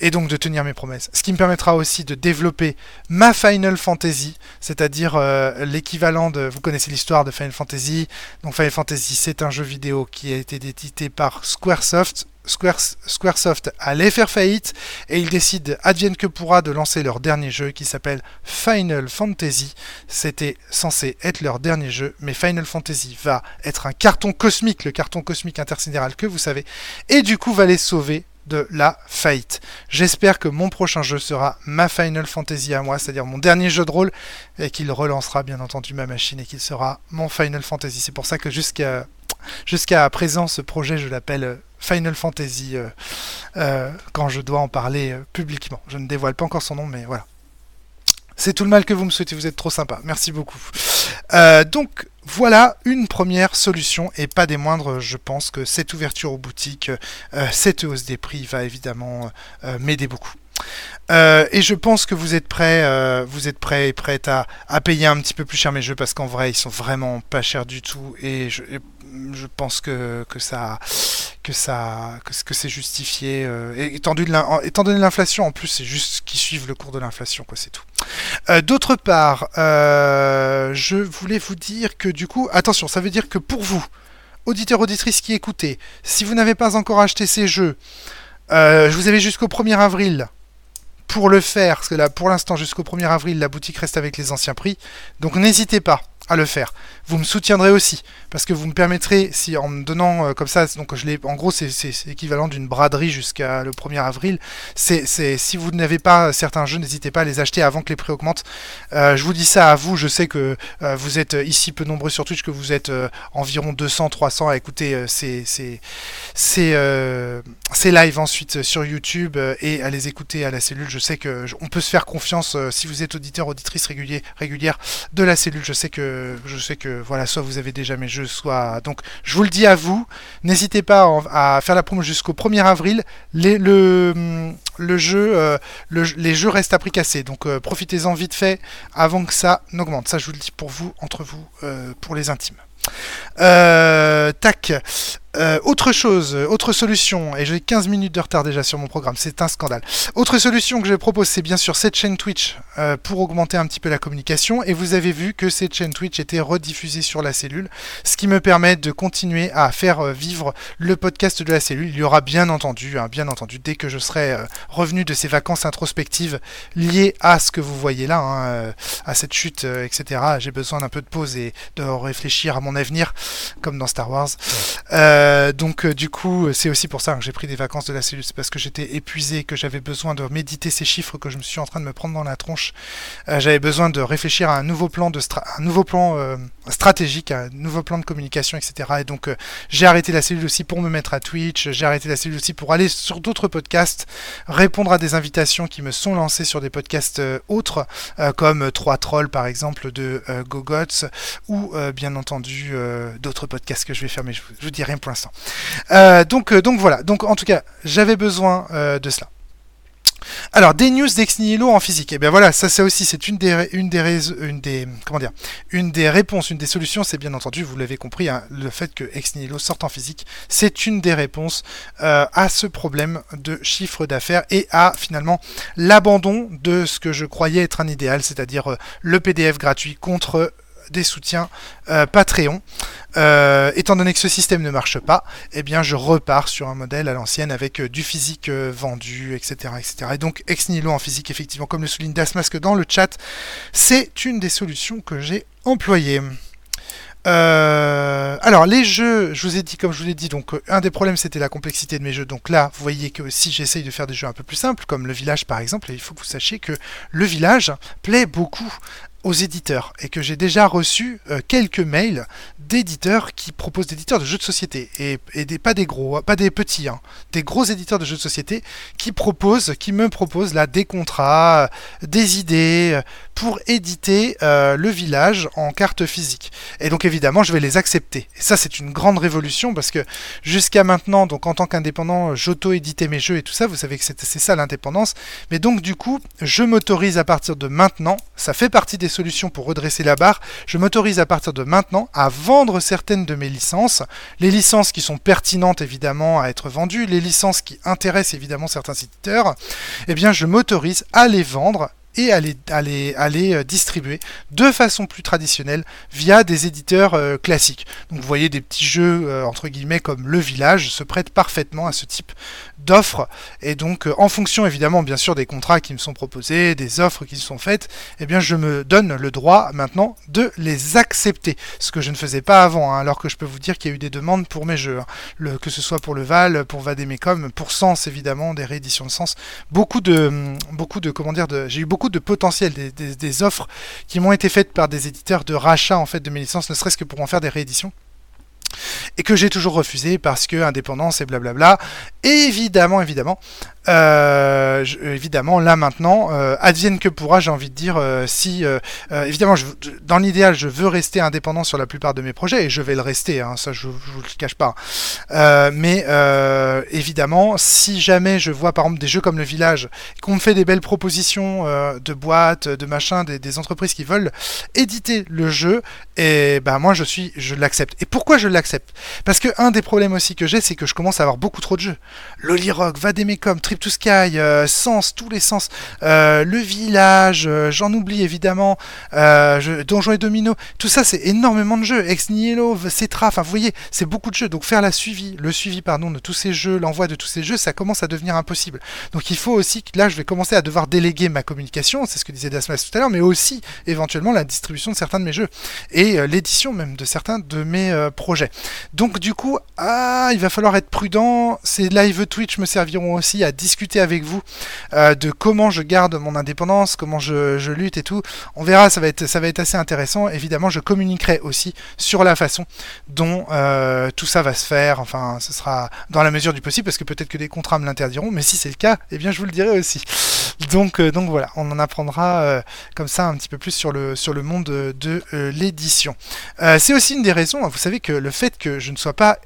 et donc de tenir mes promesses. Ce qui me permettra aussi de développer ma Final Fantasy, c'est-à-dire euh, l'équivalent de... Vous connaissez l'histoire de Final Fantasy. Donc Final Fantasy, c'est un jeu vidéo qui a été édité par Squaresoft. Squaresoft allait faire faillite et ils décident, advienne que pourra, de lancer leur dernier jeu qui s'appelle Final Fantasy. C'était censé être leur dernier jeu, mais Final Fantasy va être un carton cosmique, le carton cosmique intersidéral que vous savez, et du coup va les sauver de la faillite. J'espère que mon prochain jeu sera ma Final Fantasy à moi, c'est-à-dire mon dernier jeu de rôle, et qu'il relancera bien entendu ma machine et qu'il sera mon Final Fantasy. C'est pour ça que jusqu'à présent, ce projet, je l'appelle euh, Final Fantasy euh, euh, quand je dois en parler publiquement. Je ne dévoile pas encore son nom, mais voilà. C'est tout le mal que vous me souhaitez, vous êtes trop sympa. Merci beaucoup. Donc voilà une première solution et pas des moindres. Je pense que cette ouverture aux boutiques, cette hausse des prix va évidemment m'aider beaucoup. Euh, et je pense que vous êtes prêts, euh, vous êtes et prêtes à, à, payer un petit peu plus cher mes jeux parce qu'en vrai ils sont vraiment pas chers du tout et je, je pense que, que ça que ça que, c'est justifié euh, étant, donné l'inflation en plus c'est juste qu'ils suivent le cours de l'inflation quoi c'est tout. D'autre part, je voulais vous dire que du coup attention ça veut dire que pour vous auditeurs auditrices qui écoutez si vous n'avez pas encore acheté ces jeux je vous avais jusqu'au 1er avril pour le faire, parce que là, pour l'instant, jusqu'au 1er avril, la boutique reste avec les anciens prix. Donc n'hésitez pas à le faire. Vous me soutiendrez aussi parce que vous me permettrez, si en me donnant euh, comme ça, donc je l'ai, en gros c'est équivalent d'une braderie jusqu'à le 1er avril. C'est si vous n'avez pas certains jeux, n'hésitez pas à les acheter avant que les prix augmentent. Euh, je vous dis ça à vous. Je sais que euh, vous êtes ici peu nombreux sur Twitch, que vous êtes environ 200, 300 à écouter ces ces ces lives ensuite sur YouTube et à les écouter à la cellule. Je sais que on peut se faire confiance si vous êtes auditeur, auditrice régulier, régulière de la cellule. Je sais que je sais que voilà, soit vous avez déjà mes jeux, soit donc je vous le dis à vous, n'hésitez pas à, faire la promo jusqu'au 1er avril. Jeu, euh, les jeux restent à prix cassé, donc euh, profitez-en vite fait avant que ça n'augmente. Ça, je vous le dis pour vous, entre vous, euh, pour les intimes. Tac. Euh, autre chose, autre solution, et j'ai 15 minutes de retard déjà sur mon programme, c'est un scandale. Autre solution que je propose, c'est bien sûr cette chaîne Twitch euh, pour augmenter un petit peu la communication. Et vous avez vu que cette chaîne Twitch était rediffusée sur la cellule, ce qui me permet de continuer à faire euh, vivre le podcast de la cellule. Il y aura bien entendu, hein, bien entendu, dès que je serai revenu de ces vacances introspectives liées à ce que vous voyez là, hein, à cette chute, etc. J'ai besoin d'un peu de pause et de réfléchir à mon avenir, comme dans Star Wars. Euh, donc euh, du coup, c'est aussi pour ça que j'ai pris des vacances de la cellule, c'est parce que j'étais épuisé, que j'avais besoin de méditer ces chiffres que je me suis en train de me prendre dans la tronche. Euh, j'avais besoin de réfléchir à un nouveau plan de un nouveau plan stratégique, un nouveau plan de communication, etc. Et donc j'ai arrêté la cellule aussi pour me mettre à Twitch, j'ai arrêté la cellule aussi pour aller sur d'autres podcasts, répondre à des invitations qui me sont lancées sur des podcasts autres, comme 3 Trolls par exemple de GoGots, ou bien entendu d'autres podcasts que je vais faire, mais je je vous dis rien pour euh, donc, euh, donc voilà. Donc en tout cas, j'avais besoin euh, de cela. Alors, des news d'Ex Nihilo en physique. Et eh bien voilà, ça c'est aussi, c'est une des réponses, une des solutions, c'est bien entendu, vous l'avez compris, hein, le fait que Ex Nihilo sorte en physique, c'est une des réponses à ce problème de chiffre d'affaires et à finalement l'abandon de ce que je croyais être un idéal, c'est-à-dire le PDF gratuit contre des soutiens euh, Patreon. Euh, étant donné que ce système ne marche pas, eh bien je repars sur un modèle à l'ancienne avec euh, du physique vendu, etc., etc. Et donc ex nihilo en physique, effectivement, comme le souligne Dasmasque dans le chat, c'est une des solutions que j'ai employées. alors les jeux, je vous ai dit, comme je vous l'ai dit, donc un des problèmes c'était la complexité de mes jeux. Donc là, vous voyez que si j'essaye de faire des jeux un peu plus simples, comme le village par exemple, il faut que vous sachiez que le village plaît beaucoup aux éditeurs et que j'ai déjà reçu euh, quelques mails d'éditeurs qui proposent d'éditeurs de jeux de société et, des, pas des gros, pas des petits, hein, des gros éditeurs de jeux de société qui proposent, qui me proposent là des contrats, euh, des idées euh, pour éditer le village en carte physique. Et donc évidemment, je vais les accepter. Et ça, c'est une grande révolution parce que jusqu'à maintenant, donc en tant qu'indépendant, j'auto-éditais mes jeux et tout ça. Vous savez que c'est ça l'indépendance. Mais donc du coup, je m'autorise à partir de maintenant. Ça fait partie des solutions pour redresser la barre, je m'autorise à partir de maintenant à vendre certaines de mes licences, les licences qui sont pertinentes évidemment à être vendues, les licences qui intéressent évidemment certains éditeurs, eh bien je m'autorise à les vendre et à les, euh, distribuer de façon plus traditionnelle via des éditeurs euh, classiques. Donc vous voyez des petits jeux euh, entre guillemets comme Le Village se prêtent parfaitement à ce type d'offres et donc en fonction évidemment bien sûr des contrats qui me sont proposés, des offres qui sont faites, eh bien je me donne le droit maintenant de les accepter, ce que je ne faisais pas avant, hein, alors que je peux vous dire qu'il y a eu des demandes pour mes jeux, hein. que ce soit pour le Val, pour Vademecum, pour Sens évidemment, des rééditions de Sens, beaucoup de beaucoup de comment dire j'ai eu beaucoup de potentiel, des, offres qui m'ont été faites par des éditeurs de rachat en fait de mes licences, ne serait-ce que pour en faire des rééditions et que j'ai toujours refusé parce que indépendance et blablabla. Évidemment, évidemment, euh, évidemment, là maintenant, euh, advienne que pourra, j'ai envie de dire, euh, si, évidemment, dans l'idéal, je veux rester indépendant sur la plupart de mes projets, et je vais le rester, hein, ça je, vous le cache pas. mais évidemment, si jamais je vois par exemple des jeux comme le village, qu'on me fait des belles propositions de boîtes, de machins, des, entreprises qui veulent éditer le jeu, et ben moi je suis, je l'accepte. Et pourquoi je l'accepte? Parce que un des problèmes aussi que j'ai, c'est que je commence à avoir beaucoup trop de jeux. Loli Rock, Vademecum, Trip to Sky, euh, Sens, tous les sens, euh, le village, euh, j'en oublie évidemment, je, Donjons et Domino, tout ça c'est énormément de jeux. Ex Nihilo, Cetra, enfin vous voyez, c'est beaucoup de jeux. Donc faire la suivi, le suivi pardon de tous ces jeux, l'envoi de tous ces jeux, ça commence à devenir impossible. Donc il faut aussi là je vais commencer à devoir déléguer ma communication, c'est ce que disait Dasmas tout à l'heure, mais aussi éventuellement la distribution de certains de mes jeux et l'édition même de certains de mes projets. Donc du coup, ah, il va falloir être prudent. Ces live Twitch me serviront aussi à discuter avec vous euh, de comment je garde mon indépendance, comment je, lutte et tout. On verra, ça va être, assez intéressant. Évidemment, je communiquerai aussi sur la façon dont euh, tout ça va se faire. Enfin, ce sera dans la mesure du possible, parce que peut-être que des contrats me l'interdiront, mais si c'est le cas, eh bien, je vous le dirai aussi. Donc, euh, voilà, on en apprendra comme ça un petit peu plus sur le, sur le monde de, l'édition. c'est aussi une des raisons, hein, vous savez que le fait que je ne sois pas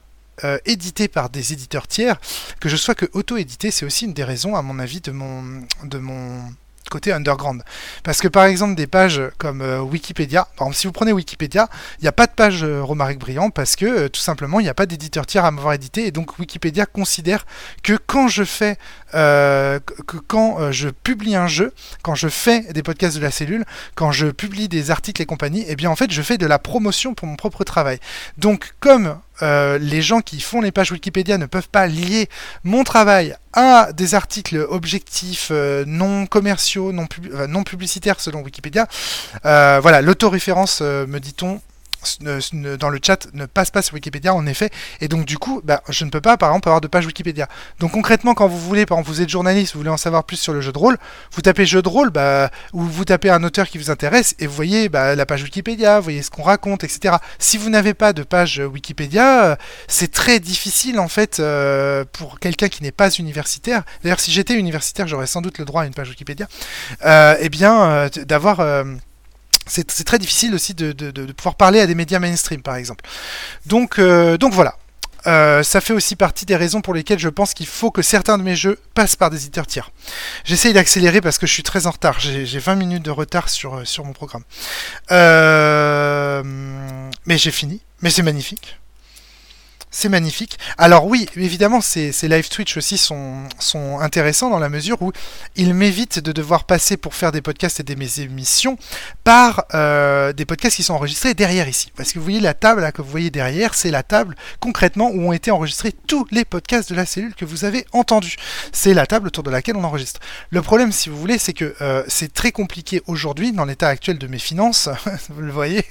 euh, édité par des éditeurs tiers, que je sois que auto-édité, c'est aussi une des raisons, à mon avis, de mon, de mon côté underground. Parce que par exemple des pages comme euh, Wikipédia, par si vous prenez Wikipédia, il n'y a pas de page euh, Romaric Brillant parce que tout simplement il n'y a pas d'éditeur tiers à m'avoir édité et donc Wikipédia considère que quand je fais que quand je publie un jeu, quand je fais des podcasts de la cellule, quand je publie des articles et compagnie, et eh bien en fait je fais de la promotion pour mon propre travail. Donc comme les gens qui font les pages Wikipédia ne peuvent pas lier mon travail à des articles objectifs, non commerciaux, non, non publicitaires selon Wikipédia. voilà, l'autoréférence, me dit-on, dans le chat ne passe pas sur Wikipédia en effet. Et donc du coup bah, je ne peux pas par exemple avoir de page Wikipédia. Donc concrètement quand vous voulez par exemple vous êtes journaliste vous voulez en savoir plus sur le jeu de rôle vous tapez jeu de rôle bah, ou vous tapez un auteur qui vous intéresse et vous voyez bah, la page Wikipédia vous voyez ce qu'on raconte etc si vous n'avez pas de page Wikipédia euh, c'est très difficile en fait euh, pour quelqu'un qui n'est pas universitaire. D'ailleurs si j'étais universitaire j'aurais sans doute le droit à une page Wikipédia. Euh, eh bien d'avoir c'est très difficile aussi de, pouvoir parler à des médias mainstream, par exemple. Donc, euh, voilà. Euh, ça fait aussi partie des raisons pour lesquelles je pense qu'il faut que certains de mes jeux passent par des éditeurs tiers. J'essaye d'accélérer parce que je suis très en retard. J'ai 20 minutes de retard sur, euh, sur mon programme. mais j'ai fini. Mais c'est magnifique c'est magnifique. Alors oui, évidemment, ces, live Twitch aussi sont, intéressants dans la mesure où ils m'évitent de devoir passer pour faire des podcasts et des mes émissions par euh, des podcasts qui sont enregistrés derrière ici. Parce que vous voyez la table là, que vous voyez derrière, c'est la table concrètement où ont été enregistrés tous les podcasts de la cellule que vous avez entendus. C'est la table autour de laquelle on enregistre. Le problème, si vous voulez, c'est que euh, c'est très compliqué aujourd'hui dans l'état actuel de mes finances, vous le voyez,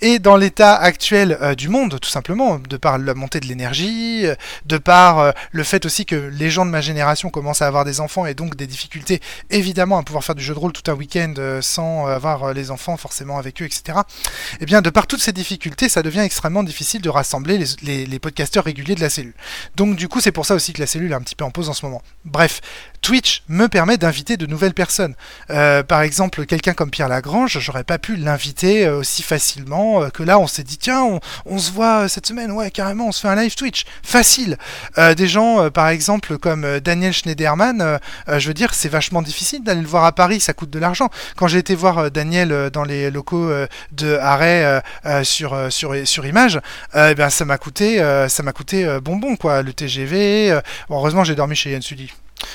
et dans l'état actuel euh, du monde, tout simplement, de par la de l'énergie, euh, de par euh, le fait aussi que les gens de ma génération commencent à avoir des enfants et donc des difficultés évidemment à pouvoir faire du jeu de rôle tout un week-end euh, sans avoir les enfants forcément avec eux, etc. Et eh bien de par toutes ces difficultés, ça devient extrêmement difficile de rassembler les, les podcasteurs réguliers de la cellule. Donc du coup c'est pour ça aussi que la cellule est un petit peu en pause en ce moment. Bref, Twitch me permet d'inviter de nouvelles personnes. par exemple, quelqu'un comme Pierre Lagrange, j'aurais pas pu l'inviter aussi facilement que là on s'est dit tiens on, se voit cette semaine, ouais carrément on se fait un live Twitch. Facile. Euh, des gens, euh, par exemple, comme euh, Daniel Schneiderman, je veux dire, c'est vachement difficile d'aller le voir à Paris, ça coûte de l'argent. Quand j'ai été voir Daniel dans les locaux de Arrêt sur, sur, sur Image, eh ben, ça m'a coûté, ça m'a coûté bonbon, quoi. Le TGV. heureusement, j'ai dormi chez Yann Sudi.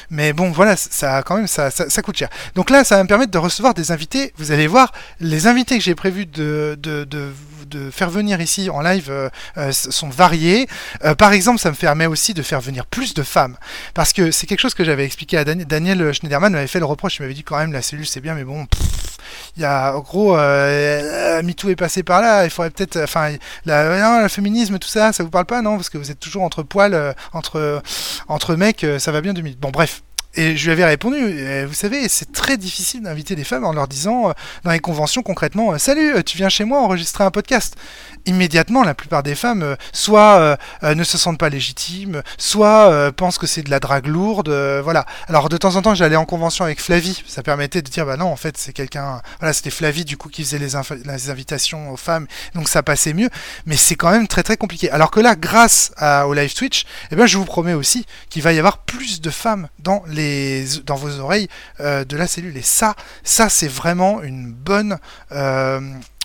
Mais bon, voilà, ça quand même, ça, ça, coûte cher. Donc là, ça va me permettre de recevoir des invités. Vous allez voir, les invités que j'ai prévu de, de, de, de, faire venir ici en live euh, euh, sont variés. Euh, par exemple, ça me permet aussi de faire venir plus de femmes. Parce que c'est quelque chose que j'avais expliqué à Daniel. Daniel Schneiderman m'avait fait le reproche. Il m'avait dit quand même, la cellule c'est bien, mais bon, il y a, en gros, MeToo est passé par là. Il faudrait peut-être, enfin, le féminisme, tout ça, ça vous parle pas, non? Parce que vous êtes toujours entre poils, entre, entre mecs, ça va bien 2000. Bon, bref. Et je lui avais répondu, euh, vous savez, c'est très difficile d'inviter des femmes en leur disant euh, dans les conventions concrètement, euh, salut, tu viens chez moi enregistrer un podcast. Immédiatement, la plupart des femmes, soit ne se sentent pas légitimes, soit pensent que c'est de la drague lourde, voilà. Alors de temps en temps, j'allais en convention avec Flavie, ça permettait de dire, bah non, en fait, c'est quelqu'un, voilà, c'était Flavie du coup qui faisait les, invitations aux femmes, donc ça passait mieux, mais c'est quand même très très compliqué. Alors que là, grâce au live Twitch, eh ben, je vous promets aussi qu'il va y avoir plus de femmes dans les dans vos oreilles euh, de la cellule. Et ça, ça c'est vraiment une bonne, euh,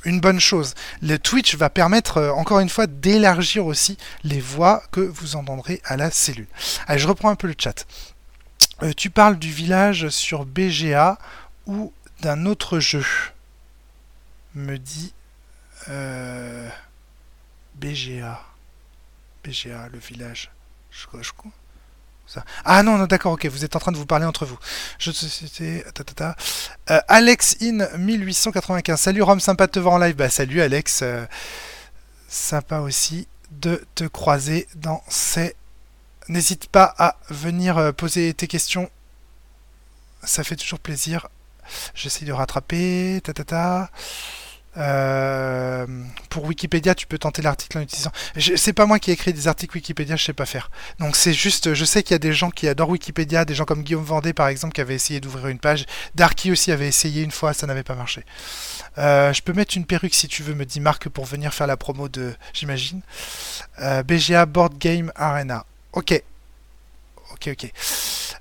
une bonne chose. Le Twitch va permettre, euh, encore une fois, d'élargir aussi les voix que vous entendrez à la cellule. Allez, je reprends un peu le chat. tu parles du village sur BGA ou d'un autre jeu Me dit BGA. BGA, le village. Je, je, ah non, d'accord, ok, vous êtes en train de vous parler entre vous. Je société. Euh, Alex in 1895. Salut Rome, sympa de te voir en live. Bah salut Alex. Euh, sympa aussi de te croiser dans ces. N'hésite pas à venir euh, poser tes questions. Ça fait toujours plaisir. J'essaie de rattraper. Ta, ta, ta. Euh, pour Wikipédia, tu peux tenter l'article en utilisant. C'est pas moi qui ai écrit des articles Wikipédia, je sais pas faire. Donc c'est juste, je sais qu'il y a des gens qui adorent Wikipédia, des gens comme Guillaume Vendée par exemple qui avait essayé d'ouvrir une page. Darky aussi avait essayé une fois, ça n'avait pas marché. Euh, je peux mettre une perruque si tu veux, me dit Marc, pour venir faire la promo de, j'imagine. Euh, BGA Board Game Arena. Ok. Ok, ok.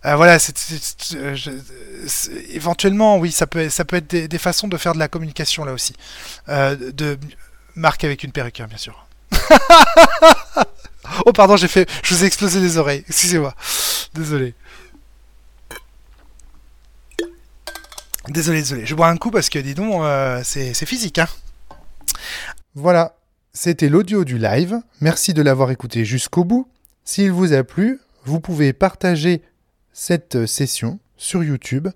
Euh, voilà, euh, éventuellement, oui, ça peut, être des, façons de faire de la communication là aussi. Euh, de marque avec une perruque, hein, bien sûr. oh pardon, j'ai fait, je vous ai explosé les oreilles. Excusez-moi, désolé. Désolé, désolé. Je bois un coup parce que dis donc, c'est physique, hein. Voilà, c'était l'audio du live. Merci de l'avoir écouté jusqu'au bout. S'il vous a plu, vous pouvez partager cette session sur YouTube,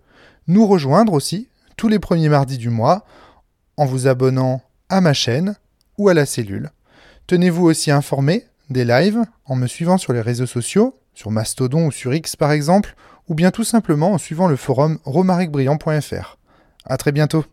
nous rejoindre aussi tous les premiers mardis du mois en vous abonnant à ma chaîne ou à la cellule. Tenez-vous aussi informé des lives en me suivant sur les réseaux sociaux, sur Mastodon ou sur X par exemple, ou bien tout simplement en suivant le forum romaricbriand.fr. A très bientôt